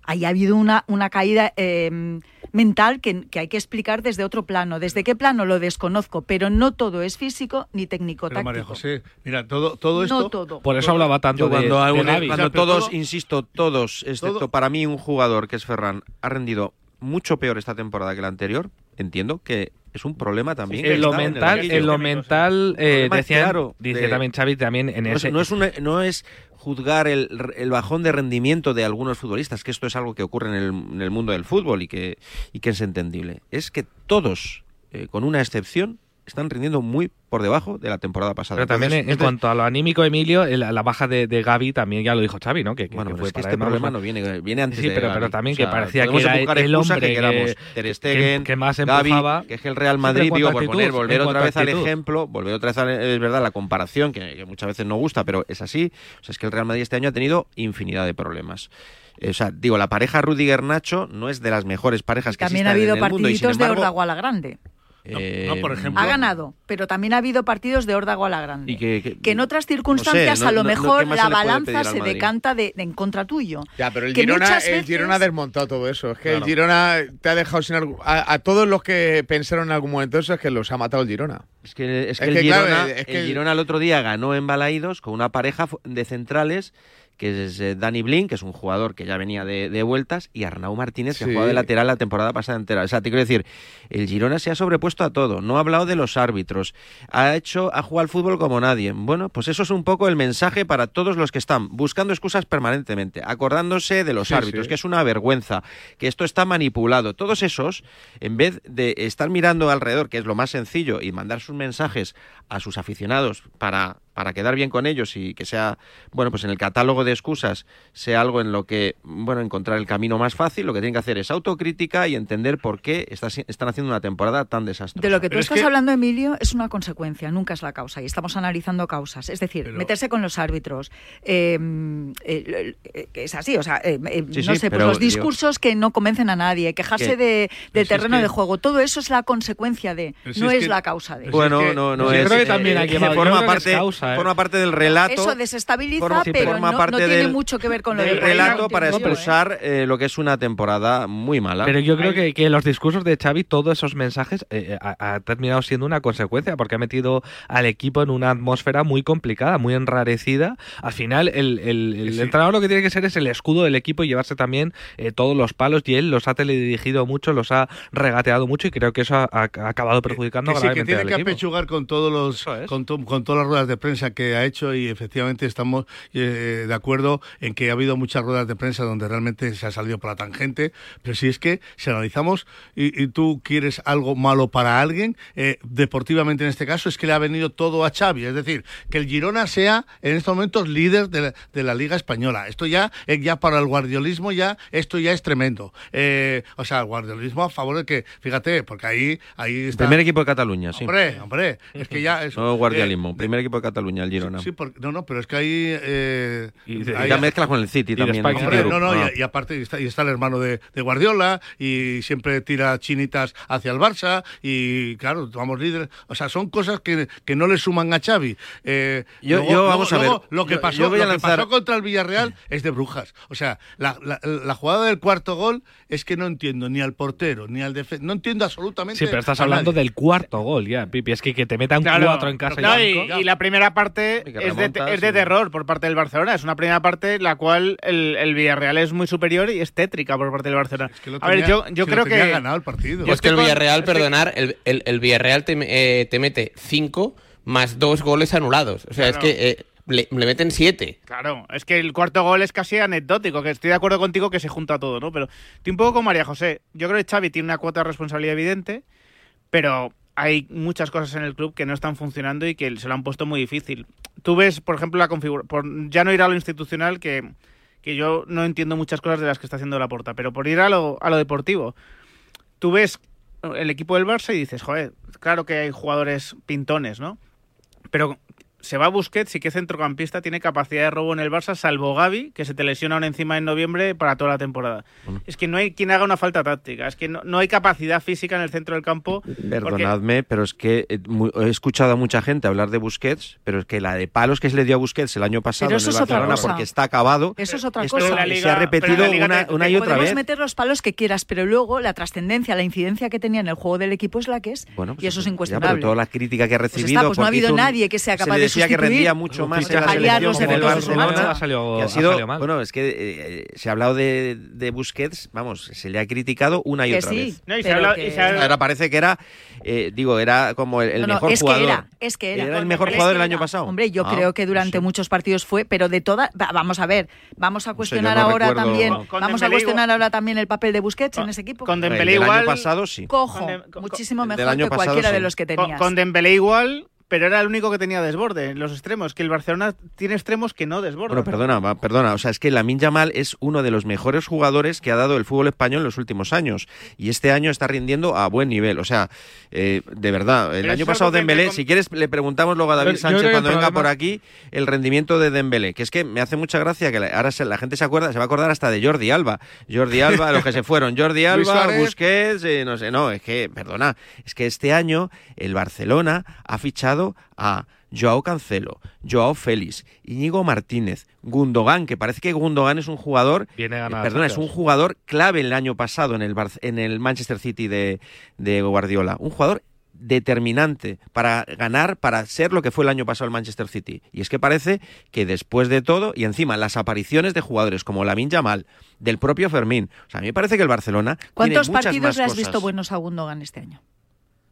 Ahí ha habido una, una caída eh, mental que, que hay que explicar desde otro plano. ¿Desde qué plano lo desconozco? Pero no todo es físico ni Pero técnico-táctico. María José, mira, todo, todo esto... No todo. Por eso hablaba tanto Yo de, cuando, de algún- Gavi. cuando O sea, pero todos, todo- insisto, todos, excepto todo- para mí un jugador que es Ferran, ha rendido mucho peor esta temporada que la anterior, entiendo que es un problema también. En lo mental, en lo mental eh, decían- claro dice de- también Xavi también en No es, ese. no es una- no es juzgar el, el bajón de rendimiento de algunos futbolistas, que esto es algo que ocurre en el, en el mundo del fútbol y que, y que es entendible. Es que todos, eh, con una excepción, están rindiendo muy por debajo de la temporada pasada. Pero también Entonces, en, este- cuanto a lo anímico, Emilio, la, baja de, de Gaby también ya lo dijo Xavi, ¿no? Que, que- Bueno, que pero fue es que este problema no viene, viene antes Sí, de pero, pero también O sea, que parecía que era buscar el hombre que queramos. que, Ter Stegen, que más empujaba. que es que el Real Madrid, digo, a por poner, volver otra a vez al ejemplo, volver otra vez, al- es verdad, la comparación, que, que muchas veces no gusta, pero es así. O sea, es que el Real Madrid este año ha tenido infinidad de problemas. Eh, O sea, digo, la pareja Rudiger-Nacho no es de las mejores parejas que También ha habido en el mundo. Y sin partiditos de Ordaguala Grande. Eh, no, por ejemplo, Ha ganado, pero también ha habido partidos de Ordaguala Grande. y que, que- que en otras circunstancias no- a lo no- no- mejor ¿qué más la balanza se decanta de, de en contra tuyo. Ya, pero el Que Girona, el Girona ha desmontado todo eso. Es que Claro. el Girona te ha dejado sin a, a todos los que pensaron en algún momento eso es que los ha matado el Girona. Es que, es que Es el, claro, Girona, es que el Girona el otro día ganó en Balaídos con una pareja de centrales que es eh, Dani Blin, que es un jugador que ya venía de, de vueltas, y Arnau Martínez, que Sí. ha jugado de lateral la temporada pasada entera. O sea, te quiero decir, el Girona se ha sobrepuesto a todo, no ha hablado de los árbitros, ha hecho, ha jugado al fútbol como nadie. Bueno, pues eso es un poco el mensaje para todos los que están buscando excusas permanentemente, acordándose de los Sí, árbitros, sí. que es una vergüenza, que esto está manipulado. Todos esos, en vez de estar mirando alrededor, que es lo más sencillo, y mandar sus mensajes a sus aficionados para, para quedar bien con ellos y que sea, bueno, pues en el catálogo de excusas sea algo en lo que, bueno, encontrar el camino más fácil, lo que tienen que hacer es autocrítica y entender por qué está están haciendo una temporada tan desastrosa. De lo que tú Pero es estás que- hablando, Emilio, es una consecuencia, nunca es la causa. Y estamos analizando causas. Es decir, Pero- meterse con los árbitros. eh, eh, eh, que es así, o sea, eh, eh, Sí, no sí, sé, pues pero los digo- discursos que no convencen a nadie, quejarse Que- de, si terreno que- de juego, todo eso es la consecuencia de, Pero si no es es, que- la causa de. Bueno, no, no yo es. creo que también eh, hay que- yo forma, parte, causa, ¿eh? forma parte del relato. Eso desestabiliza, forma- sí, pero forma no, parte no tiene del- mucho que ver con lo del del relato para yo, ¿eh? expresar eh, lo que es una temporada muy mala. Pero yo creo que, que los discursos de Xavi, todos esos mensajes, eh, ha, ha terminado siendo una consecuencia, porque ha metido al equipo en una atmósfera muy complicada, muy enrarecida. Al final, el, el- el Sí. entrenador lo que tiene que ser es el escudo del equipo y llevarse también eh, todos los palos, y él los ha teledirigido mucho, los ha regateado mucho, y creo que eso ha, ha- acabado perjudicando que sí, que gravemente tiene al que equipo. apechugar con todos los Eso es. con, to- con todas las ruedas de prensa que ha hecho y efectivamente estamos eh, de acuerdo en que ha habido muchas ruedas de prensa donde realmente se ha salido por la tangente pero si es que si analizamos y, y tú quieres algo malo para alguien eh, deportivamente en este caso es que le ha venido todo a Xavi es decir que el Girona sea en estos momentos líder de la, de la Liga Española esto ya ya para el guardiolismo ya esto ya es tremendo Eh, o sea el guardiolismo a favor de que fíjate porque ahí ahí está Primer equipo de Cataluña, sí. Hombre, hombre, es que ya eso. No guardialismo. eh, Primer equipo de Cataluña, el Girona. Sí, porque- no, no, pero es que ahí. eh, Y de- ahí- ya mezcla con el City también. El Hombre, no, no, Ah. y, y aparte y está, y está el hermano de, de Guardiola y siempre tira chinitas hacia el Barça y claro, vamos líderes. O sea, son cosas que, que no le suman a Xavi. Eh, Yo- yo, vamos a ver, Lo que yo- pasó, yo voy a lo que lanzar- pasó contra el Villarreal es de brujas. O sea, la, la- la jugada del cuarto gol es que no entiendo ni al portero ni al defensa. No entiendo absolutamente. Sí, pero estás hablando nadie. del cuarto gol ya, Pipi. Es que, que te metan Claro. cuatro en casa No, y y, cinco. y la primera parte es de, es terror por parte del Barcelona. Es una primera parte en la cual el, el Villarreal es muy superior y es tétrica por parte del Barcelona. Es que lo a ver, tenía- yo, yo que creo lo tenía que. ganado el partido. Es que el con- Villarreal, perdonar, el, el- el Villarreal te, eh, te mete 5 más dos goles anulados. O sea, Claro. es que eh, le, le meten 7. Claro, es que el cuarto gol es casi anecdótico, que estoy de acuerdo contigo que se junta todo, ¿no? Pero estoy un poco con María José. Yo creo que Xavi tiene una cuota de responsabilidad evidente, pero hay muchas cosas en el club que no están funcionando y que se lo han puesto muy difícil. Tú ves, por ejemplo, la configuración, ya no ir a lo institucional, que, que yo no entiendo muchas cosas de las que está haciendo la porta, pero por ir a lo, a lo deportivo, tú ves el equipo del Barça y dices, joder, claro que hay jugadores pintones, ¿no? Pero se va Busquets y que centrocampista tiene capacidad de robo en el Barça, salvo Gaby, que se te lesiona una encima en noviembre para toda la temporada. Es que no hay quien haga una falta táctica, es que no, no hay capacidad física en el centro del campo. Perdonadme, pero es que eh, mu- he escuchado a mucha gente hablar de Busquets, pero es que la de palos que se le dio a Busquets el año pasado en el Barcelona porque está acabado, Eso es otra esto cosa. se ha repetido una, una y otra Podemos vez. meter los palos que quieras, pero luego la trascendencia, la incidencia que tenía en el juego del equipo es la que es. Bueno, y eso es Ya, incuestionable. pero toda la crítica que ha Pues recibido. está, pues no ha habido un- nadie que sea se capaz de decía que rendía mucho más en la selección en el Barcelona. Ha salido- que ha ha sido, salido mal. bueno, es que eh, se ha hablado de, de Busquets, vamos, se le ha criticado una y Que otra sí, vez. No, y se pero habla- que- y se Ahora parece que era, eh, digo, era como el, el No, no, mejor es jugador. que era, es que era. el mejor jugador que el año era. pasado. Hombre, yo Ah, creo que durante muchos partidos fue, pero de todas, va- vamos a ver, vamos a cuestionar no ahora recuerdo- también, Con- vamos a cuestionar ahora también el papel de Busquets en ese equipo. Con Dembélé del igual... año pasado sí. Cojo, muchísimo del mejor que cualquiera de los que tenías. con Dembélé igual, pero era el único que tenía desborde en los extremos, que el Barcelona tiene extremos que no desbordan. Bueno, perdona, va, perdona. O sea, es que Lamin Yamal es uno de los mejores jugadores que ha dado el fútbol español en los últimos años. Y este año está rindiendo a buen nivel. O sea, eh, de verdad. El Pero año pasado Dembélé, si quieres, le preguntamos luego a David yo Sánchez cuando venga por aquí el rendimiento de Dembélé. Que es que me hace mucha gracia que la- ahora se- la gente se acuerda, se va a acordar hasta de Jordi Alba. Jordi Alba, los que se fueron. Jordi Alba. Busquets, eh, no sé, no, es que, perdona, es que este año el Barcelona ha fichado a Joao Cancelo, Joao Félix, Íñigo Martínez, Gundogan, que parece que Gundogan es un jugador, Viene a eh, ganar perdona, es un jugador clave el año pasado en el, Barce- en el Manchester City de, de Guardiola, un jugador determinante para ganar, para ser lo que fue el año pasado el Manchester City. Y es que parece que después de todo, y encima las apariciones de jugadores como Lamin Yamal, del propio Fermín, o sea, a mí me parece que el Barcelona tiene ¿Cuántos muchas partidos más le has cosas. visto buenos a Gundogan este año?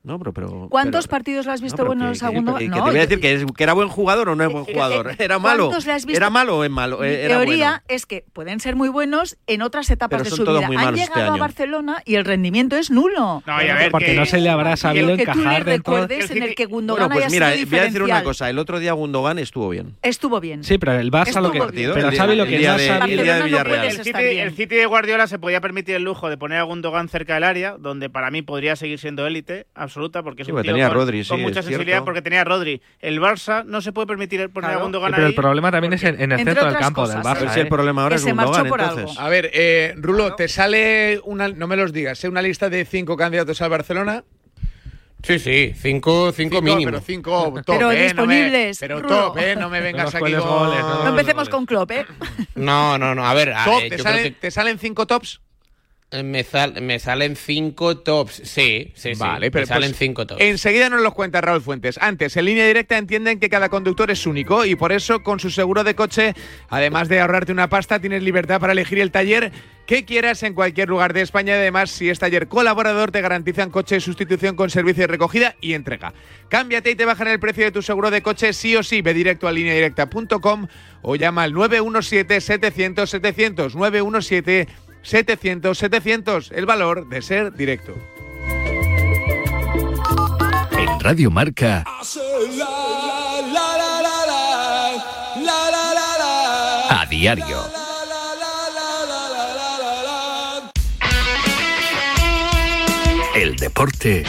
No, pero, pero- ¿Cuántos pero- partidos le has no, visto pero buenos que- a que- No, te voy a decir que, es- que era buen jugador o no es buen jugador. Era malo. ¿cuántos le has visto? Era malo o es malo. Mi Era teoría bueno. es que pueden ser muy buenos en otras etapas Pero de su vida. Han este llegado a. Barcelona y el rendimiento es nulo. No, y a ver, Porque que- no se le habrá sabido que tú le encajar recuerdes en el que Gundogan Bueno, pues haya mira, sido voy a decir una cosa. El otro día Gundogan estuvo bien. Estuvo bien. Sí, pero el Barça lo que. Bien. Pero El día- lo que no sabido. el día de no Villarreal. City, el City de Guardiola se podía permitir el lujo de poner a Gundogan cerca del área, donde para mí podría seguir siendo élite absoluta, porque es Sí, un porque tío tenía a con, Rodri, con sí, mucha sensibilidad, cierto. porque tenía a Rodri. El Barça no se puede permitir poner Claro. a Gundogan Pero ahí. el problema también es en, en el centro del campo cosas, del ¿eh? Barça. Pero si el ¿eh? problema ahora Que es se Gundogan, entonces. algo. A ver, eh, Rulo, ¿te sale una, no me los digas, ¿eh? una lista de cinco candidatos al Barcelona? Sí, sí, cinco, cinco, mínimo. Pero cinco top, Pero ¿eh? No me- disponibles, pero Rulo. top, ¿eh? No me vengas aquí con... goles, no No empecemos goles. con Klopp, ¿eh? No, no, no. A ver, Top, eh, ¿te, salen, que ¿Te salen cinco tops? Me, sal- me salen cinco tops. Sí, sí, sí. Vale, pero me salen pues, cinco tops. Enseguida nos los cuenta Raúl Fuentes. Antes, en línea directa entienden que cada conductor es único y por eso con su seguro de coche, además de ahorrarte una pasta, tienes libertad para elegir el taller que quieras en cualquier lugar de España. Además, si es taller colaborador, te garantizan coche de sustitución con servicio de recogida y entrega. Cámbiate y te bajan el precio de tu seguro de coche sí o sí. Ve directo a lineadirecta.com o llama al 917-700-700. 917-700-700. El valor de ser directo. En Radio Marca, a diario. El deporte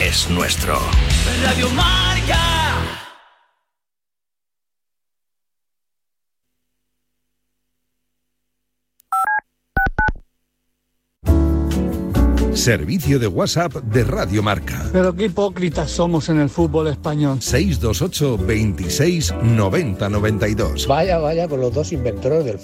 es nuestro. Radio Marca. Servicio de WhatsApp de Radio Marca. Pero qué hipócritas somos en el fútbol español. 628 26 90 92. Vaya, vaya con los dos inventores del